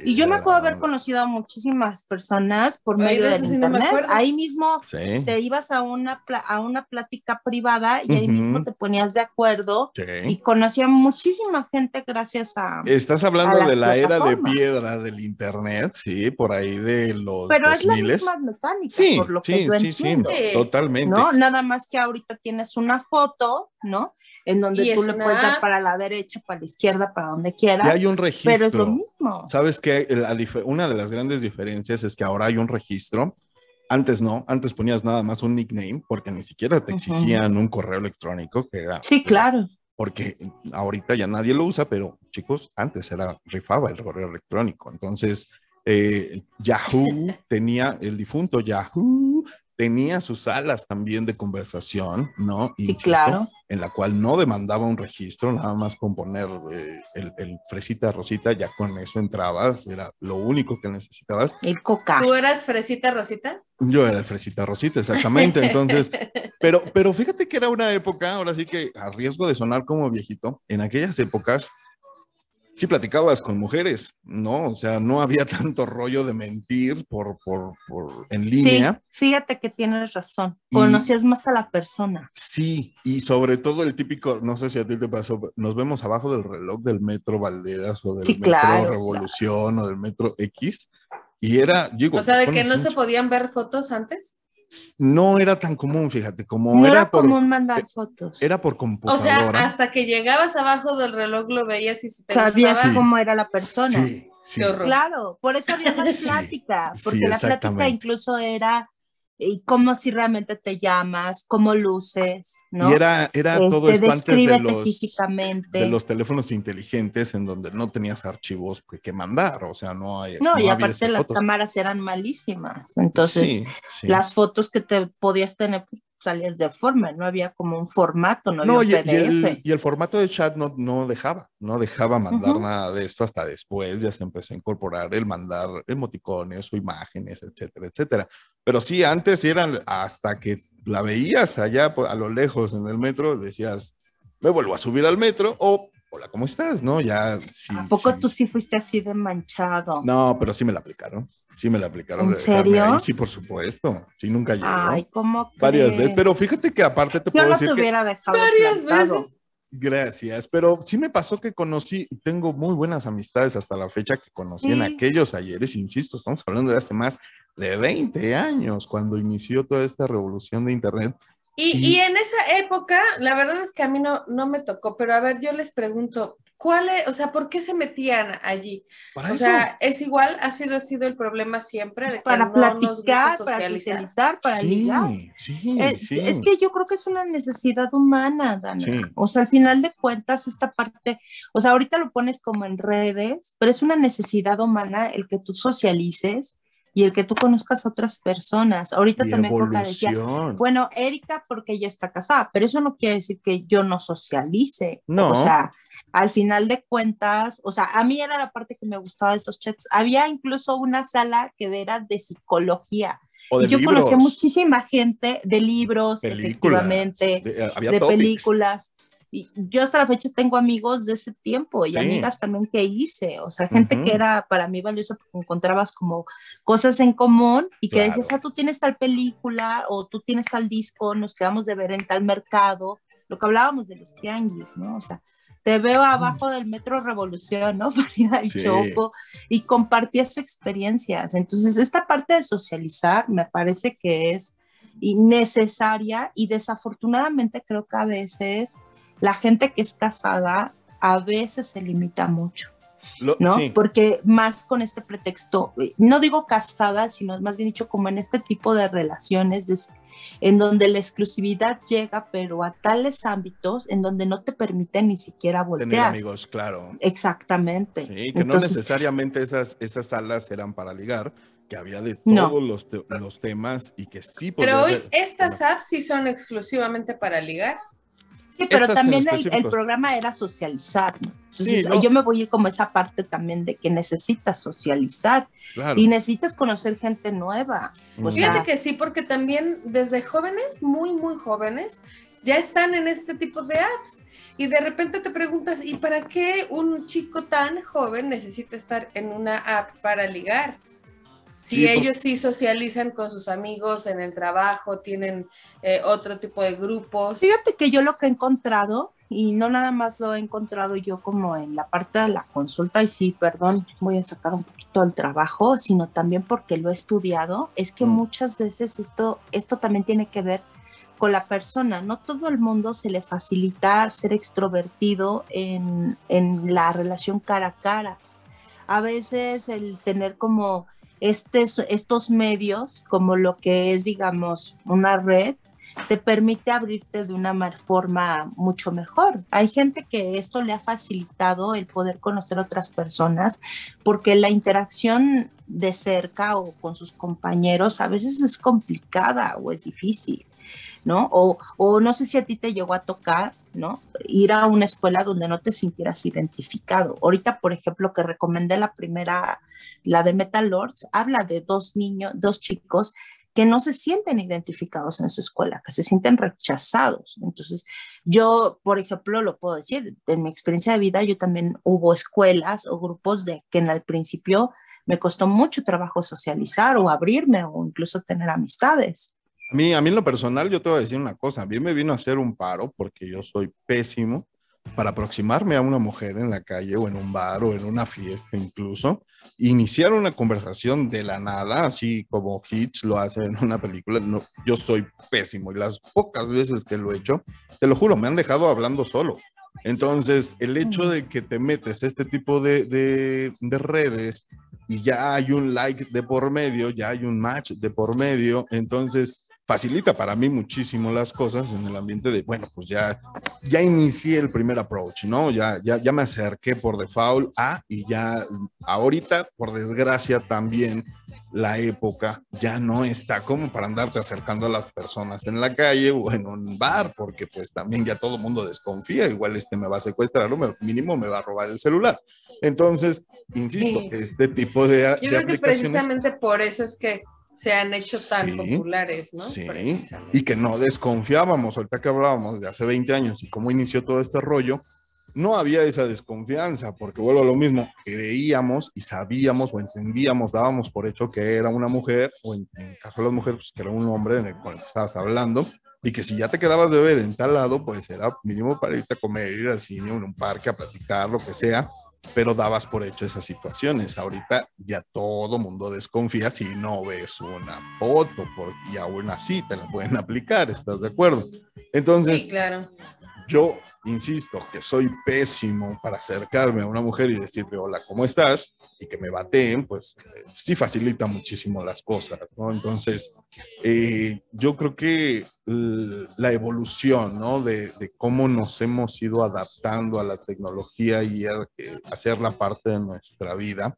y yo me acuerdo haber conocido a muchísimas personas por medio del internet. ahí mismo te ibas a una, a una plática privada y ahí mismo te ponías de acuerdo y conocía muchísima gente gracias a. Estás hablando de la era de piedra del internet sí, por ahí de los. Pero es la misma mecánica, sí, por lo que sí, sí, totalmente. ¿no? Nada más que ahorita tienes una foto, ¿no? En donde tú le puedes dar para la derecha, para la izquierda, para donde quieras. Y hay un registro. Pero es lo mismo. Sabes que una de las grandes diferencias es que ahora hay un registro. Antes no, antes ponías nada más un nickname porque ni siquiera te exigían un correo electrónico que era. Sí, claro porque ahorita ya nadie lo usa, pero chicos, antes era rifaba el correo electrónico. Entonces, eh, Yahoo <laughs> tenía, el difunto Yahoo tenía sus salas también de conversación, ¿no? sí, claro. En la cual no demandaba un registro, nada más con poner eh, el, fresita rosita, ya con eso entrabas, era lo único que necesitabas. El coca. ¿Tú eras fresita rosita? Yo era el fresita rosita, exactamente. Entonces, <laughs> pero, pero fíjate que era una época, ahora sí que a riesgo de sonar como viejito, en aquellas épocas sí platicabas con mujeres, ¿no? O sea, no había <laughs> tanto rollo de mentir por, por, por en línea. Sí, fíjate que tienes razón. Conocías más a la persona. Sí, y sobre todo el típico, no sé si a ti te pasó, nos vemos abajo del reloj del metro Valderas o del metro Revolución o del metro X. Y era, digo, o sea, de que no se podían ver fotos antes no era tan común, fíjate, como no era, común mandar fotos. Era por computadora. O sea, hasta que llegabas abajo del reloj lo veías y se te Sabías cómo era la persona. Sí, sí. Claro, por eso había más <laughs> plática, porque la plática incluso era y cómo si realmente te llamas, cómo luces, ¿no? Y era, era todo esto antes de los, de los teléfonos inteligentes en donde no tenías archivos que, mandar, o sea, no hay... No, y aparte las cámaras eran malísimas, entonces las fotos que te podías tener, pues, salías de forma, no había como un formato, no, había un PDF. Y el, formato de chat no, no dejaba, no dejaba mandar nada de esto hasta después, ya se empezó a incorporar el mandar emoticones o imágenes, etcétera, etcétera. Pero sí, antes eran hasta que la veías allá a lo lejos en el metro, decías, me vuelvo a subir al metro o hola, ¿cómo estás? ¿No? Ya sí. ¿A poco tú sí fuiste así de manchado? No, pero sí me la aplicaron. Sí me la aplicaron. ¿En serio? Sí, por supuesto. Sí, nunca llegó. Ay, ¿cómo Varias veces. Pero fíjate que aparte te puedo decir. Yo no te hubiera dejado. Varias veces. Gracias, pero sí me pasó que conocí, tengo muy buenas amistades hasta la fecha que conocí en aquellos ayeres, insisto, estamos hablando de hace más de 20 años, cuando inició toda esta revolución de Internet, y, en esa época, la verdad es que a mí no, no me tocó, pero a ver, yo les pregunto, ¿cuál es, o sea, por qué se metían allí? o sea, es igual, ha sido, ha sido el problema siempre de que para platicar, para socializar, para ligar. Sí, es, que yo creo que es una necesidad humana, Dana. O sea, al final de cuentas, esta parte, o sea, ahorita lo pones como en redes, pero es una necesidad humana el que tú socialices y el que tú conozcas a otras personas. Ahorita también Coca decía, bueno, Erika porque ella está casada, pero eso no quiere decir que yo no socialice. No. O sea, al final de cuentas, o sea, a mí era la parte que me gustaba de esos chats. Había incluso una sala que era de psicología. y yo conocía muchísima gente de libros, efectivamente, de, películas. Y yo hasta la fecha tengo amigos de ese tiempo y amigas también que hice, o sea, gente que era para mí valiosa porque encontrabas como cosas en común y que decías, ah, tú tienes tal película o tú tienes tal disco, nos quedamos de ver en tal mercado, lo que hablábamos de los tianguis, ¿no? O sea, te veo abajo del Metro Revolución, ¿no? <laughs> Para ir Choco y compartías experiencias. Entonces, esta parte de socializar me parece que es necesaria y desafortunadamente creo que a veces la gente que es casada a veces se limita mucho. ¿no? Porque más con este pretexto, no digo casada, sino más bien dicho como en este tipo de relaciones en donde la exclusividad llega, pero a tales ámbitos en donde no te permiten ni siquiera voltear. Tener amigos, claro. Exactamente. Sí, que no necesariamente esas, esas salas eran para ligar, que había de todos los, los, temas y que sí. Pero hoy estas apps sí son exclusivamente para ligar. Sí, pero también el, programa era socializar. Entonces, yo me voy a ir como esa parte también de que necesitas socializar y necesitas conocer gente nueva. Fíjate que sí, porque también desde jóvenes, muy, muy jóvenes, ya están en este tipo de apps. Y de repente te preguntas, ¿y para qué un chico tan joven necesita estar en una app para ligar? Si ellos sí socializan con sus amigos en el trabajo, tienen eh, otro tipo de grupos. Fíjate que yo lo que he encontrado, y no nada más lo he encontrado yo como en la parte de la consulta, y sí, perdón, voy a sacar un poquito el trabajo, sino también porque lo he estudiado, es que mm. muchas veces esto, esto también tiene que ver con la persona. No todo el mundo se le facilita ser extrovertido en, en la relación cara a cara. A veces el tener como estos medios, como lo que es, digamos, una red, te permite abrirte de una forma mucho mejor. Hay gente que esto le ha facilitado el poder conocer otras personas porque la interacción de cerca o con sus compañeros a veces es complicada o es difícil. ¿no? O, o, no sé si a ti te llegó a tocar, ¿no? Ir a una escuela donde no te sintieras identificado. Ahorita, por ejemplo, que recomendé la primera, la de Metal Lords, habla de dos niños, dos chicos que no se sienten identificados en su escuela, que se sienten rechazados. Entonces, yo, por ejemplo, lo puedo decir, en mi experiencia de vida, yo también hubo escuelas o grupos de que en el principio me costó mucho trabajo socializar o abrirme o incluso tener amistades. A mí, a mí en lo personal, yo te voy a decir una cosa, a mí me vino a hacer un paro porque yo soy pésimo para aproximarme a una mujer en la calle o en un bar o en una fiesta incluso, iniciar una conversación de la nada, así como Hitch lo hace en una película, no, yo soy pésimo y las pocas veces que lo he hecho, te lo juro, me han dejado hablando solo. Entonces, el hecho de que te metes este tipo de, de, de redes y ya hay un like de por medio, ya hay un match de por medio, entonces facilita para mí muchísimo las cosas en el ambiente de, bueno, pues ya, ya inicié el primer approach, ¿no? Ya, ya, ya me acerqué por default a y ya ahorita, por desgracia, también la época ya no está como para andarte acercando a las personas en la calle o en un bar, porque pues también ya todo el mundo desconfía, igual este me va a secuestrar o mínimo me va a robar el celular. Entonces, insisto, este tipo de... Yo creo que precisamente por eso es que se han hecho tan populares, ¿no? Sí, y que no desconfiábamos, ahorita que hablábamos de hace 20 años y cómo inició todo este rollo, no había esa desconfianza, porque vuelvo a lo mismo, creíamos y sabíamos o entendíamos, dábamos por hecho que era una mujer, o en, el caso de las mujeres, pues que era un hombre en el cual estabas hablando, y que si ya te quedabas de ver en tal lado, pues era mínimo para irte a comer, ir al cine, en un parque, a platicar, lo que sea, pero dabas por hecho esas situaciones. Ahorita ya todo mundo desconfía si no ves una foto, porque y aún así te la pueden <laughs> aplicar, ¿estás de acuerdo? Entonces, sí, claro. Yo insisto que soy pésimo para acercarme a una mujer y decirle, hola, ¿cómo estás? Y que me bateen, pues eh, sí facilita muchísimo las cosas. Entonces, eh, yo creo que la evolución, ¿no? De, cómo nos hemos ido adaptando a la tecnología y a, hacerla parte de nuestra vida,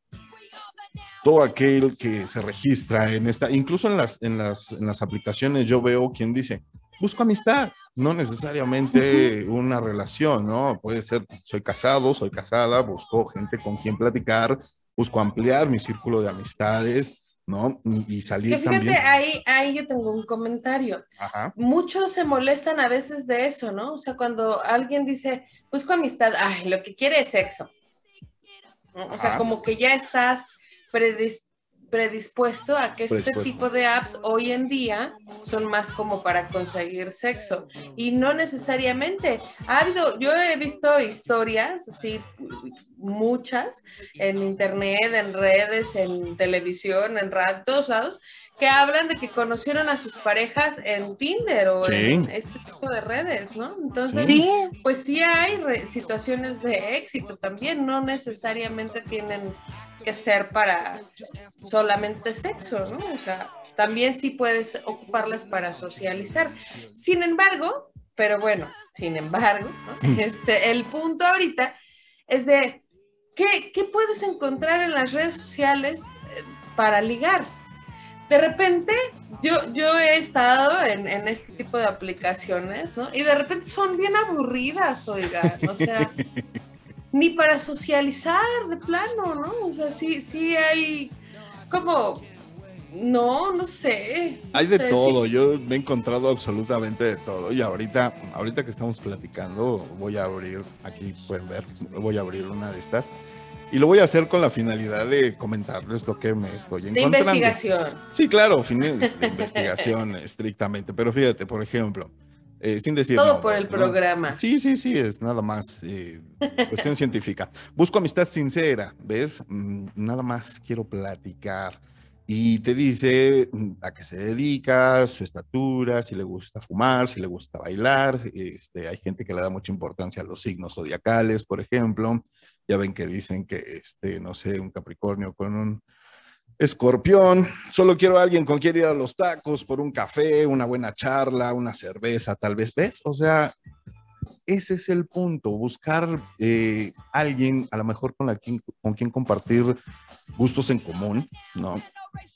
todo aquel que se registra en esta, incluso en las, en las, en las aplicaciones, yo veo quien dice, busco amistad, no necesariamente una relación, ¿no? Puede ser, soy casado, soy casada, busco gente con quien platicar, busco ampliar mi círculo de amistades, ¿no? Y salir que fíjate, Ahí, ahí yo tengo un comentario. Muchos se molestan a veces de eso, ¿no? O sea, cuando alguien dice, busco amistad, ay, lo que quiere es sexo. O sea, como que ya estás predispuesto predispuesto a que este tipo de apps hoy en día son más como para conseguir sexo. Y no necesariamente. Ha habido, yo he visto historias, así, muchas, en internet, en redes, en televisión, en radio, todos lados, que hablan de que conocieron a sus parejas en Tinder o en este tipo de redes, ¿no? Entonces, pues sí hay situaciones de éxito también, no necesariamente tienen que ser para solamente sexo, ¿no? O sea, también sí puedes ocuparlas para socializar. Sin embargo, pero bueno, sin embargo, mm. este, el punto ahorita es de ¿qué, ¿qué, puedes encontrar en las redes sociales eh, para ligar. De repente, yo, yo he estado en, en este tipo de aplicaciones, ¿no? Y de repente son bien aburridas, oigan, o sea, <laughs> ni para socializar de plano, ¿no? O sea, sí, sí hay como, no, no sé. hay de todo, yo me he encontrado absolutamente de todo. Y ahorita, ahorita que estamos platicando, voy a abrir, aquí pueden ver, voy a abrir una de estas. Y lo voy a hacer con la finalidad de comentarles lo que me estoy encontrando. De investigación. Sí, claro, de investigación <laughs> estrictamente. Pero fíjate, por ejemplo, eh, sin decir. Todo por el programa. Sí, sí, sí, es nada más eh, cuestión <laughs> científica. Busco amistad sincera, ¿ves? Mm, nada más quiero platicar. Y te dice mm, a qué se dedica, su estatura, si le gusta fumar, si le gusta bailar. Este, hay gente que le da mucha importancia a los signos zodiacales, por ejemplo. Ya ven que dicen que, este, no sé, un Capricornio con un Escorpión, solo quiero a alguien con quien ir a los tacos por un café, una buena charla, una cerveza, tal vez, ¿ves? O sea, ese es el punto, buscar eh, alguien a lo mejor con, la, con quien compartir gustos en común, ¿no?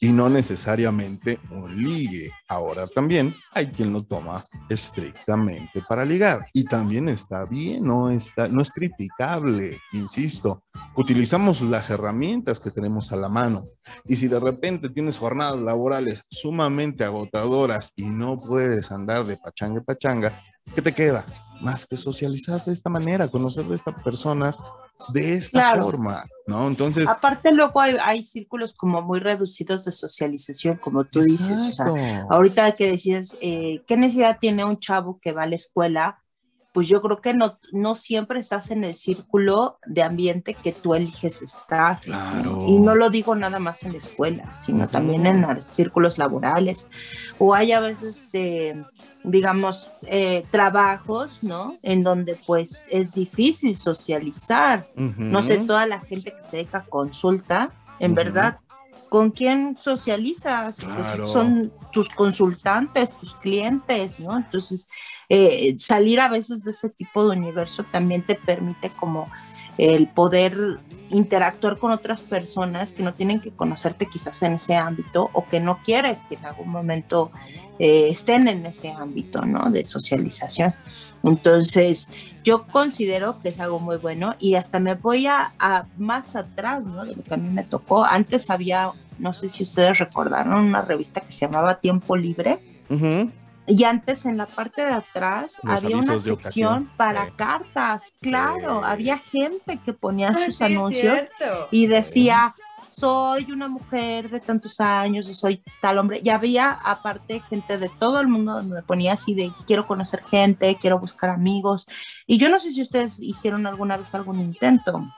Y no necesariamente un ligue. Ahora también hay quien lo toma estrictamente para ligar y también está bien, no, está, no es criticable, insisto. Utilizamos las herramientas que tenemos a la mano y si de repente tienes jornadas laborales sumamente agotadoras y no puedes andar de pachanga pachanga, ¿qué te queda? Más que socializar de esta manera, conocer de estas personas de esta forma, ¿no? Entonces. Aparte, luego hay, círculos como muy reducidos de socialización, como tú dices. O sea, ahorita que decías, eh, ¿qué necesidad tiene un chavo que va a la escuela pues yo creo que no, no siempre estás en el círculo de ambiente que tú eliges estar. Y no lo digo nada más en la escuela, sino también en los círculos laborales. O hay a veces, de, digamos, eh, trabajos, ¿no? En donde pues es difícil socializar. No sé, toda la gente que se deja consulta, en verdad, ¿con quién socializas? Pues, son tus consultantes, tus clientes, ¿no? Entonces, eh, salir a veces de ese tipo de universo también te permite como el poder interactuar con otras personas que no tienen que conocerte quizás en ese ámbito o que no quieres que en algún momento eh, estén en ese ámbito, ¿no? De socialización. Entonces, yo considero que es algo muy bueno y hasta me voy a, más atrás, ¿no? De lo que a mí me tocó. Antes había, no sé si ustedes recordaron, una revista que se llamaba Tiempo Libre. Y antes en la parte de atrás había una sección para cartas, claro, había gente que ponía sus anuncios y decía, soy una mujer de tantos años, soy tal hombre. Y había aparte gente de todo el mundo donde me ponía así de quiero conocer gente, quiero buscar amigos. Y yo no sé si ustedes hicieron alguna vez algún intento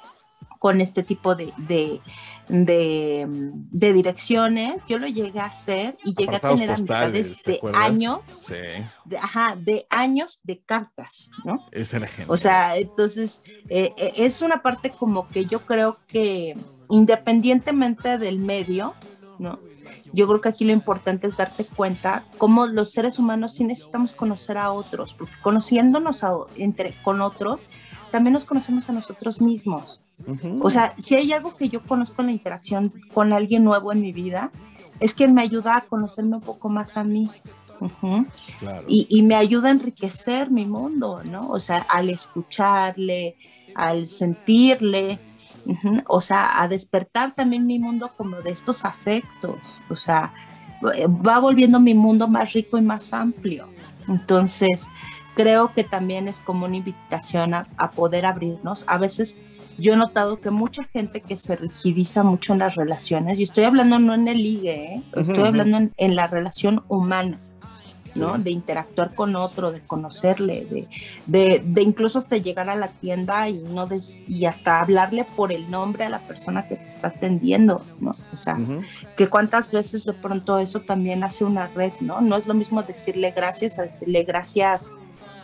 con este tipo de, de, de, direcciones. Yo lo llegué a hacer y llegué a tener amistades de años, de, ajá, de años de cartas, ¿no? Es el ejemplo. O sea, entonces eh, eh, es una parte como que yo creo que independientemente del medio, ¿no? Yo creo que aquí lo importante es darte cuenta cómo los seres humanos sí necesitamos conocer a otros, porque conociéndonos entre, con otros, también nos conocemos a nosotros mismos. O sea, si hay algo que yo conozco en la interacción con alguien nuevo en mi vida, es que me ayuda a conocerme un poco más a mí. y, y, me ayuda a enriquecer mi mundo, ¿no? O sea, al escucharle, al sentirle, o sea, a despertar también mi mundo como de estos afectos, o sea, va volviendo mi mundo más rico y más amplio. Entonces, creo que también es como una invitación a, poder abrirnos. A veces yo he notado que mucha gente que se rigidiza mucho en las relaciones, y estoy hablando no en el ligue, ¿eh? estoy hablando en, la relación humana, ¿no? De interactuar con otro, de conocerle, de, de, incluso hasta llegar a la tienda y, no y hasta hablarle por el nombre a la persona que te está atendiendo, ¿no? O sea, que cuántas veces de pronto eso también hace una red, ¿no? No es lo mismo decirle gracias a decirle gracias,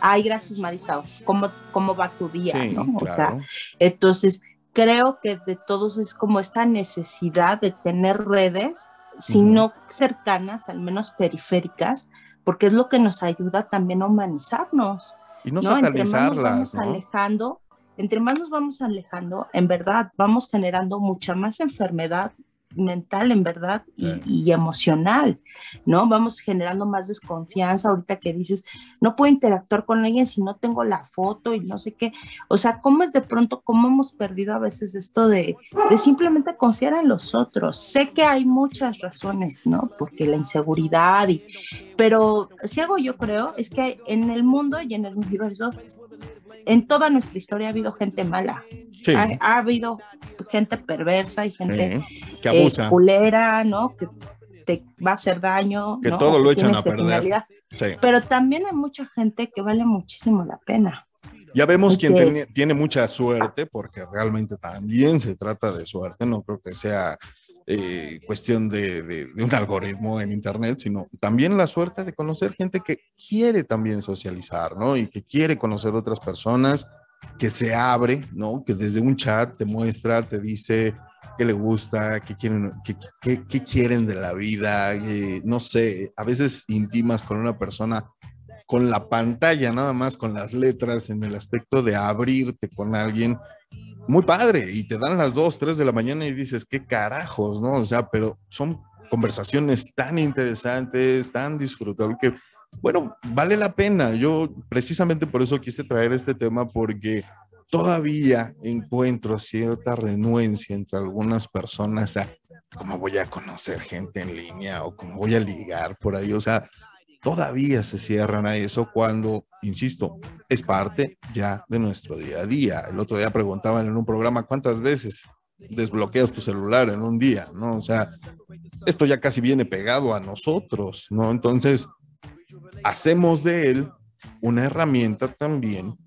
ay, gracias Marisao, ¿cómo, cómo va tu día, ¿no? O sea, entonces creo que de todos es como esta necesidad de tener redes, si no cercanas, al menos periféricas, porque es lo que nos ayuda también a humanizarnos. Y no, Entre más nos vamos alejando, entre más nos vamos alejando, en verdad vamos generando mucha más enfermedad mental, en verdad, y, emocional, ¿no? Vamos generando más desconfianza ahorita que dices, no puedo interactuar con alguien si no tengo la foto y no sé qué. O sea, ¿cómo es de pronto, cómo hemos perdido a veces esto de, de simplemente confiar en los otros? Sé que hay muchas razones, ¿no? Porque la inseguridad, y, pero si algo yo creo es que en el mundo y en el universo en toda nuestra historia ha habido gente mala. Ha, habido gente perversa y gente que abusa. Eh, culera, ¿no? Que te va a hacer daño. Que todo lo echan a perder. Pero también hay mucha gente que vale muchísimo la pena. Ya vemos quién tiene mucha suerte, porque realmente también se trata de suerte, no creo que sea eh, cuestión de, un algoritmo en Internet, sino también la suerte de conocer gente que quiere también socializar, ¿no? Y que quiere conocer otras personas, que se abre, ¿no? Que desde un chat te muestra, te dice qué le gusta, qué quieren, qué, quieren de la vida, no sé, a veces intimas con una persona con la pantalla, nada más con las letras, en el aspecto de abrirte con alguien, muy padre, y te dan las 2, 3 de la mañana y dices, qué carajos, ¿no? O sea, pero son conversaciones tan interesantes, tan disfrutables que, bueno, vale la pena. Yo precisamente por eso quise traer este tema porque todavía encuentro cierta renuencia entre algunas personas a cómo voy a conocer gente en línea o cómo voy a ligar por ahí. O sea, todavía se cierran a eso cuando, insisto, es parte ya de nuestro día a día. El otro día preguntaban en un programa cuántas veces desbloqueas tu celular en un día, ¿no? O sea, esto ya casi viene pegado a nosotros, ¿no? Entonces, hacemos de él una herramienta también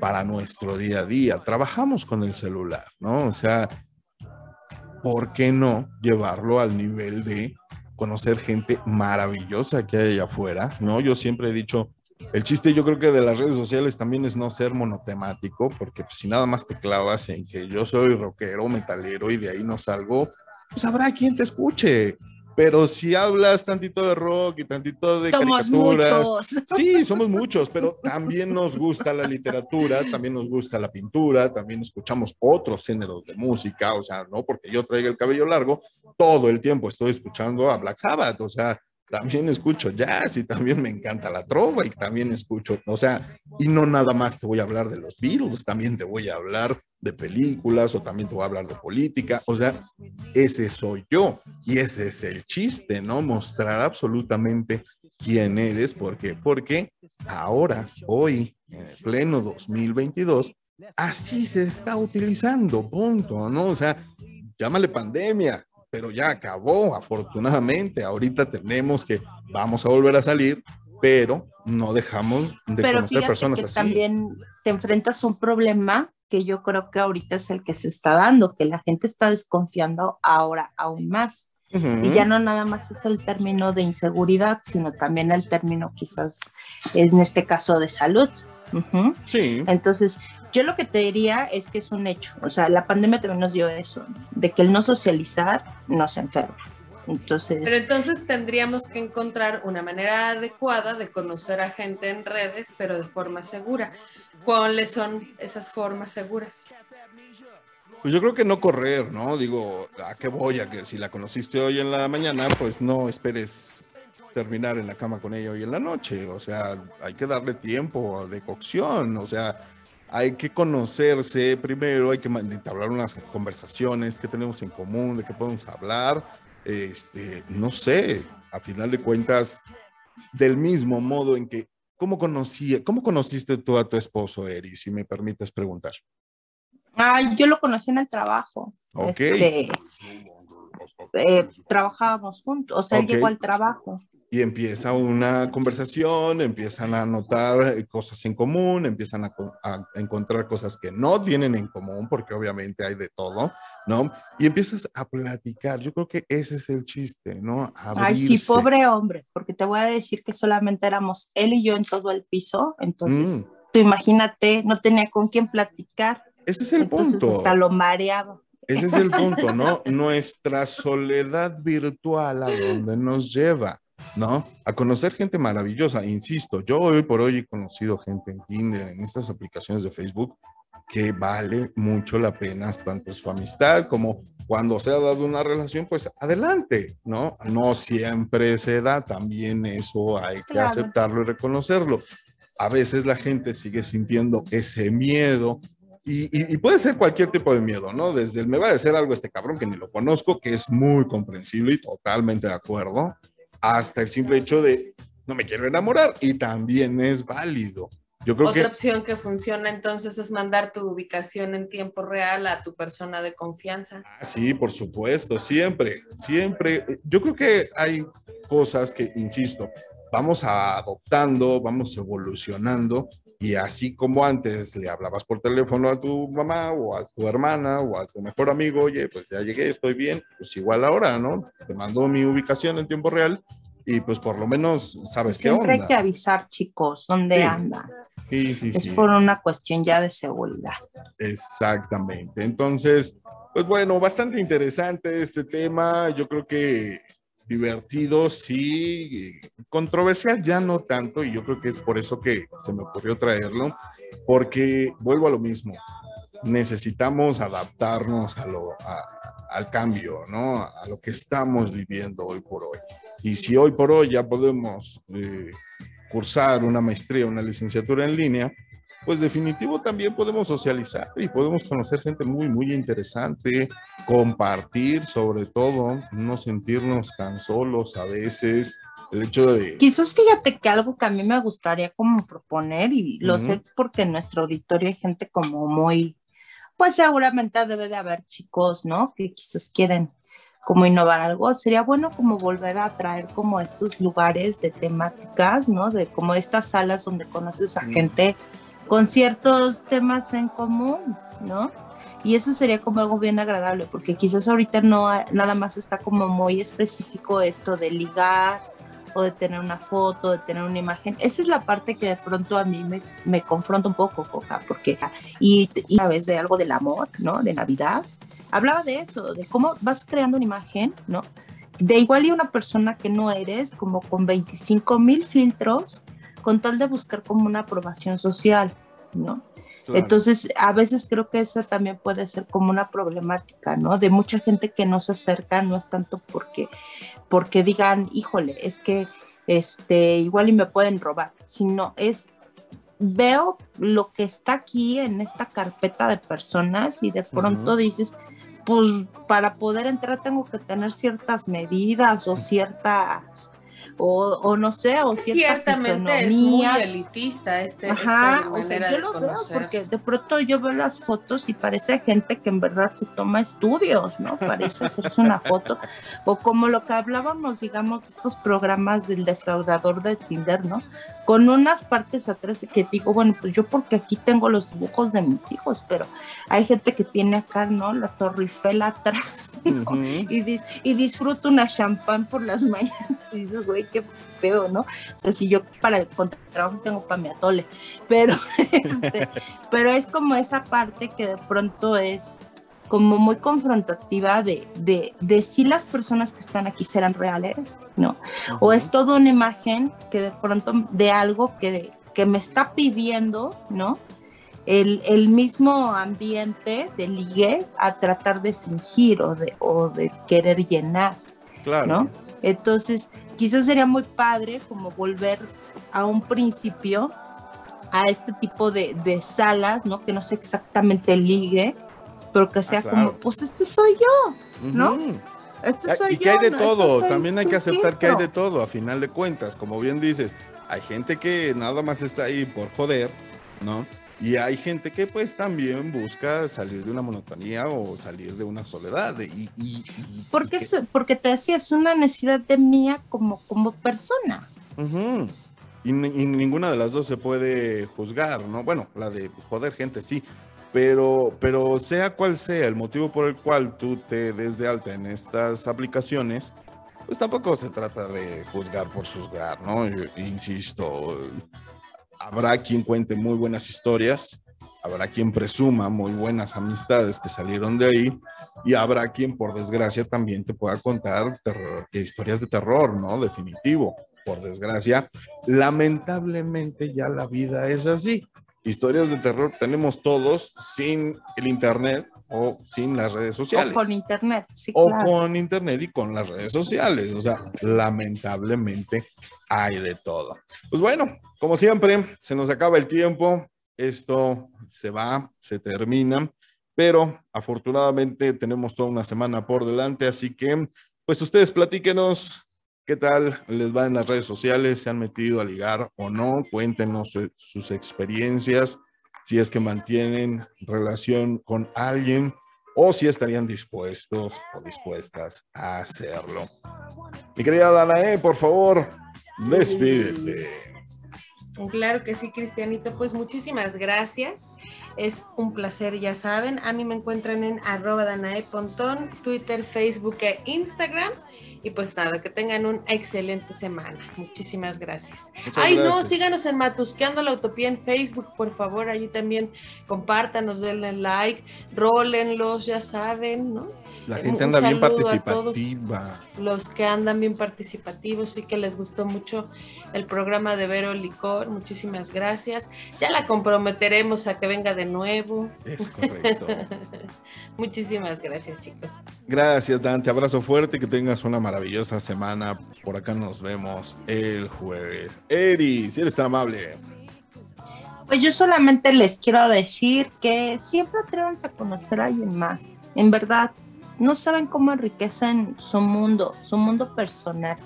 para nuestro día a día. Trabajamos con el celular, ¿no? O sea, ¿por qué no llevarlo al nivel de conocer gente maravillosa que hay allá afuera, ¿no? Yo siempre he dicho, el chiste yo creo que de las redes sociales también es no ser monotemático, porque pues, si nada más te clavas en que yo soy rockero, metalero y de ahí no salgo, pues habrá quien te escuche. Pero si hablas tantito de rock y tantito de somos Muchos. Sí, somos muchos, pero también nos gusta la literatura, también nos gusta la pintura, también escuchamos otros géneros de música, o sea, no porque yo traiga el cabello largo, todo el tiempo estoy escuchando a Black Sabbath, o sea, también escucho jazz y también me encanta la trova y también escucho, o sea, y no nada más te voy a hablar de los Beatles, también te voy a hablar de películas o también te voy a hablar de política, o sea, ese soy yo y ese es el chiste, ¿no? Mostrar absolutamente quién eres, ¿por qué? Porque ahora, hoy, en el pleno 2022, así se está utilizando, punto, ¿no? O sea, llámale pandemia, pero ya acabó, afortunadamente. Ahorita tenemos que, vamos a volver a salir, pero no dejamos de pero conocer personas que También te enfrentas a un problema que yo creo que ahorita es el que se está dando, que la gente está desconfiando ahora aún más. Y ya no nada más es el término de inseguridad, sino también el término quizás en este caso de salud. Sí. Entonces, yo lo que te diría es que es un hecho, o sea, la pandemia también nos dio eso, de que el no socializar nos enferma. Entonces, pero entonces tendríamos que encontrar una manera adecuada de conocer a gente en redes, pero de forma segura. ¿Cuáles son esas formas seguras? Pues yo creo que no correr, ¿no? Digo, ¿a qué voy? A que si la conociste hoy en la mañana, pues no esperes terminar en la cama con ella hoy en la noche. O sea, hay que darle tiempo de cocción. O sea, hay que conocerse primero, hay que entablar unas conversaciones, qué tenemos en común, de qué podemos hablar. Este, no sé, a final de cuentas, del mismo modo en que, ¿cómo, conocí, cómo conociste tú a tu esposo, Eri, si me permites preguntar? Ah, yo lo conocí en el trabajo. Ok. Este, eh, trabajábamos juntos, o sea, él llegó al trabajo y empieza una conversación, empiezan a notar eh, cosas en común, empiezan a, encontrar cosas que no tienen en común, porque obviamente hay de todo, ¿no? Y empiezas a platicar. Yo creo que ese es el chiste, ¿no? Ay, sí, pobre hombre, porque te voy a decir que solamente éramos él y yo en todo el piso, entonces mm. tú imagínate, no tenía con quién platicar. Ese es el punto. Hasta lo mareaba. Ese es el punto, ¿no? <laughs> Nuestra soledad virtual a dónde nos lleva. ¿No? A conocer gente maravillosa, insisto, yo hoy por hoy he conocido gente en Tinder, en estas aplicaciones de Facebook, que vale mucho la pena tanto su amistad como cuando se ha dado una relación, pues adelante, ¿no? No siempre se da, también eso hay que aceptarlo y reconocerlo. A veces la gente sigue sintiendo ese miedo y, y, puede ser cualquier tipo de miedo, ¿no? Desde el me va a decir algo este cabrón que ni lo conozco, que es muy comprensible y totalmente de acuerdo, hasta el simple hecho de no me quiero enamorar y también es válido. Yo creo Otra opción que funciona entonces es mandar tu ubicación en tiempo real a tu persona de confianza. Ah, sí, por supuesto, siempre, siempre. Yo creo que hay cosas que, insisto, vamos adoptando, vamos evolucionando y así como antes le hablabas por teléfono a tu mamá o a tu hermana o a tu mejor amigo, oye, pues ya llegué, estoy bien, pues igual ahora, ¿no? Te mando mi ubicación en tiempo real y pues por lo menos sabes qué onda. Siempre hay que avisar, chicos, dónde anda. Sí, sí, es por una cuestión ya de seguridad. Exactamente. Entonces, pues bueno, bastante interesante este tema. Yo creo que divertidos y controversial ya no tanto, y yo creo que es por eso que se me ocurrió traerlo, porque vuelvo a lo mismo, necesitamos adaptarnos a lo, al cambio, ¿no? A lo que estamos viviendo hoy por hoy. Y si hoy por hoy ya podemos eh, cursar una maestría, una licenciatura en línea, pues definitivo también podemos socializar y podemos conocer gente muy, muy interesante, compartir sobre todo, no sentirnos tan solos a veces. El hecho de... Quizás fíjate que algo que a mí me gustaría como proponer, y lo sé porque en nuestro auditorio hay gente como muy, pues seguramente debe de haber chicos, ¿no? Que quizás quieren como innovar algo, sería bueno como volver a traer como estos lugares de temáticas, ¿no? De como estas salas donde conoces a gente con ciertos temas en común, ¿no? Y eso sería como algo bien agradable, porque quizás ahorita no nada más está como muy específico esto de ligar o de tener una foto, de tener una imagen. Esa es la parte que de pronto a mí me, confronta un poco, porque, y, y a veces de algo del amor, ¿no? De Navidad. Hablaba de eso, de cómo vas creando una imagen, ¿no? De igual y una persona que no eres, como con 25 mil filtros, con tal de buscar como una aprobación social, ¿no? Entonces, a veces creo que esa también puede ser como una problemática, ¿no? De mucha gente que no se acerca, no es tanto porque, porque digan, híjole, es que este, igual y me pueden robar, sino es, veo lo que está aquí en esta carpeta de personas y de pronto dices, pues para poder entrar tengo que tener ciertas medidas o ciertas o, no sé, o cierta Ciertamente es muy elitista este, Ajá, o sea, yo lo veo porque de pronto yo veo las fotos y parece gente que en verdad se toma estudios, ¿no? Parece hacerse una foto, o como lo que hablábamos, digamos, estos programas del defraudador de Tinder, ¿no? Con unas partes atrás que digo, bueno, pues yo porque aquí tengo los dibujos de mis hijos, pero hay gente que tiene acá, ¿no? La Torre Eiffel atrás, y, y disfruta una champán por las <laughs> mañanas y dices, güey, qué feo, ¿no? O sea, si yo para el trabajo tengo para mi atole, pero, <laughs> este, pero es como esa parte que de pronto es como muy confrontativa de, de, de, si las personas que están aquí serán reales, ¿no? O es toda una imagen que de pronto de algo que, que me está pidiendo, ¿no? El, el, mismo ambiente de ligue a tratar de fingir o de, o de querer llenar, claro. ¿no? Entonces, quizás sería muy padre como volver a un principio a este tipo de, salas, ¿no? Que no sé exactamente ligue, pero que ah, sea como, pues este soy yo, ¿no? Este ah, soy y que hay de este todo, también hay que aceptar que hay de todo, a final de cuentas, como bien dices, hay gente que nada más está ahí por joder, ¿no? Y hay gente que pues también busca salir de una monotonía o salir de una soledad. Y, y, porque, porque te decía, es una necesidad de mía como, como persona. y, ninguna de las dos se puede juzgar, ¿no? Bueno, la de joder gente sí, pero, pero sea cual sea el motivo por el cual tú te des de alta en estas aplicaciones, pues tampoco se trata de juzgar por juzgar, ¿no? insisto, habrá quien cuente muy buenas historias, habrá quien presuma muy buenas amistades que salieron de ahí y habrá quien por desgracia también te pueda contar historias de terror, ¿no? Definitivo, por desgracia. Lamentablemente ya la vida es así. Historias de terror tenemos todos sin el Internet o sin las redes sociales. O con Internet, sí. O con Internet y con las redes sociales. O sea, lamentablemente hay de todo. Pues bueno, como siempre, se nos acaba el tiempo, esto se va, se termina, pero afortunadamente tenemos toda una semana por delante, así que pues ustedes platíquenos qué tal les va en las redes sociales, se han metido a ligar o no, cuéntenos sus experiencias, si es que mantienen relación con alguien o si estarían dispuestos o dispuestas a hacerlo. Mi querida Danae, por favor, despídete. Claro que sí, Cristianito. Pues muchísimas gracias. Es un placer, ya saben. A mí me encuentran en arroba Danae Pontón, Twitter, Facebook e Instagram. Y pues nada, que tengan una excelente semana. Muchísimas gracias. Ay, no, síganos en Matusqueando la Utopía en Facebook, por favor. Allí también compártanos, denle like, rólenlos, ya saben, ¿no? La gente anda bien participativa. los que andan bien participativos y que les gustó mucho el programa de Vero Licor. Muchísimas gracias. Ya la comprometeremos a que venga de nuevo. Es <laughs> correcto. Muchísimas gracias, chicos. Gracias, Dante. Abrazo fuerte, que tengas una maravillosa semana. Por acá nos vemos el jueves. Eri, si eres tan amable. Pues yo solamente les quiero decir que siempre atrévanse a conocer a alguien más. En verdad, no saben cómo enriquecen su mundo, su mundo personal.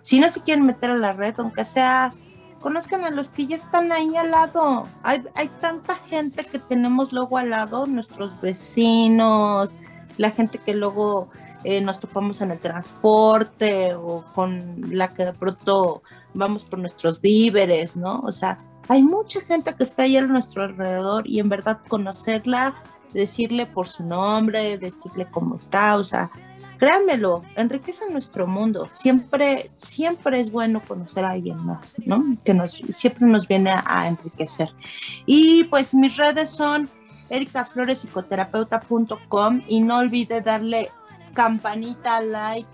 Si no se quieren meter a la red, aunque sea, conozcan a los que ya están ahí al lado. Hay, hay tanta gente que tenemos luego al lado, nuestros vecinos, la gente que luego eh, nos topamos en el transporte o con la que de pronto vamos por nuestros víveres, ¿no? O sea, hay mucha gente que está ahí a nuestro alrededor y en verdad conocerla decirle por su nombre, decirle cómo está, o sea, créanmelo, enriquece nuestro mundo. Siempre, siempre es bueno conocer a alguien más, ¿no? Que nos, siempre nos viene a, enriquecer. Y pues mis redes son ericaflorespsicoterapeuta.com y no olvide darle campanita, like,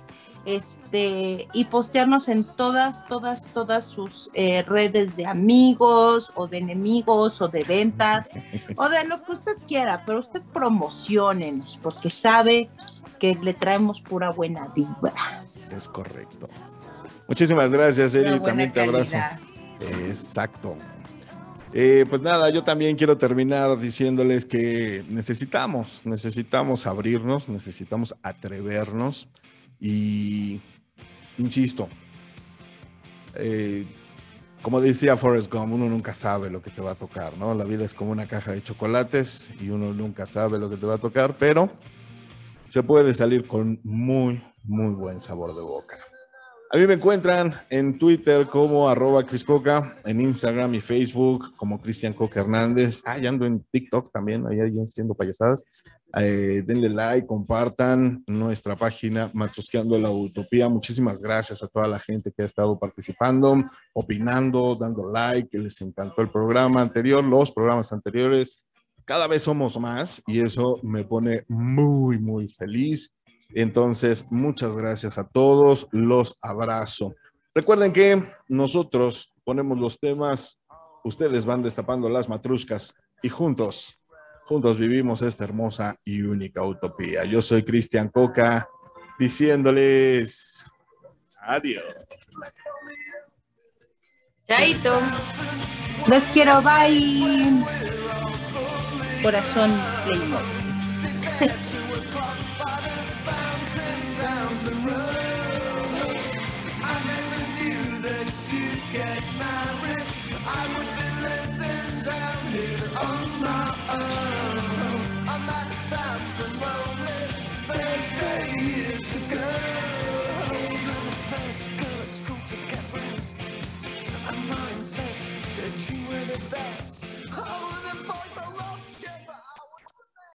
este, y postearnos en todas, todas, todas sus eh, redes de amigos o de enemigos o de ventas o de lo que usted quiera, pero usted promocionenos porque sabe que le traemos pura buena vibra. Es correcto. Muchísimas gracias, Eri. También te abrazo. Exacto. Eh, pues nada, yo también quiero terminar diciéndoles que necesitamos, necesitamos abrirnos, necesitamos atrevernos y, insisto, eh, como decía Forrest Gump, uno nunca sabe lo que te va a tocar, ¿no? La vida es como una caja de chocolates y uno nunca sabe lo que te va a tocar, pero se puede salir con muy, muy buen sabor de boca. A mí me encuentran en Twitter como arroba Coca, en Instagram y Facebook como Cristian Coca Hernández. Ah, ando en TikTok también, ahí alguien haciendo payasadas. Eh, denle like, compartan nuestra página Matrusqueando la Utopía. Muchísimas gracias a toda la gente que ha estado participando, opinando, dando like, que les encantó el programa anterior, los programas anteriores. Cada vez somos más y eso me pone muy, muy feliz. Entonces, muchas gracias a todos, los abrazo. Recuerden que nosotros ponemos los temas, ustedes van destapando las matruscas y juntos Juntos vivimos esta hermosa y única utopía. Yo soy Cristian Coca, diciéndoles adiós. Chaito. Los quiero, bye. Corazón Playboy. <laughs>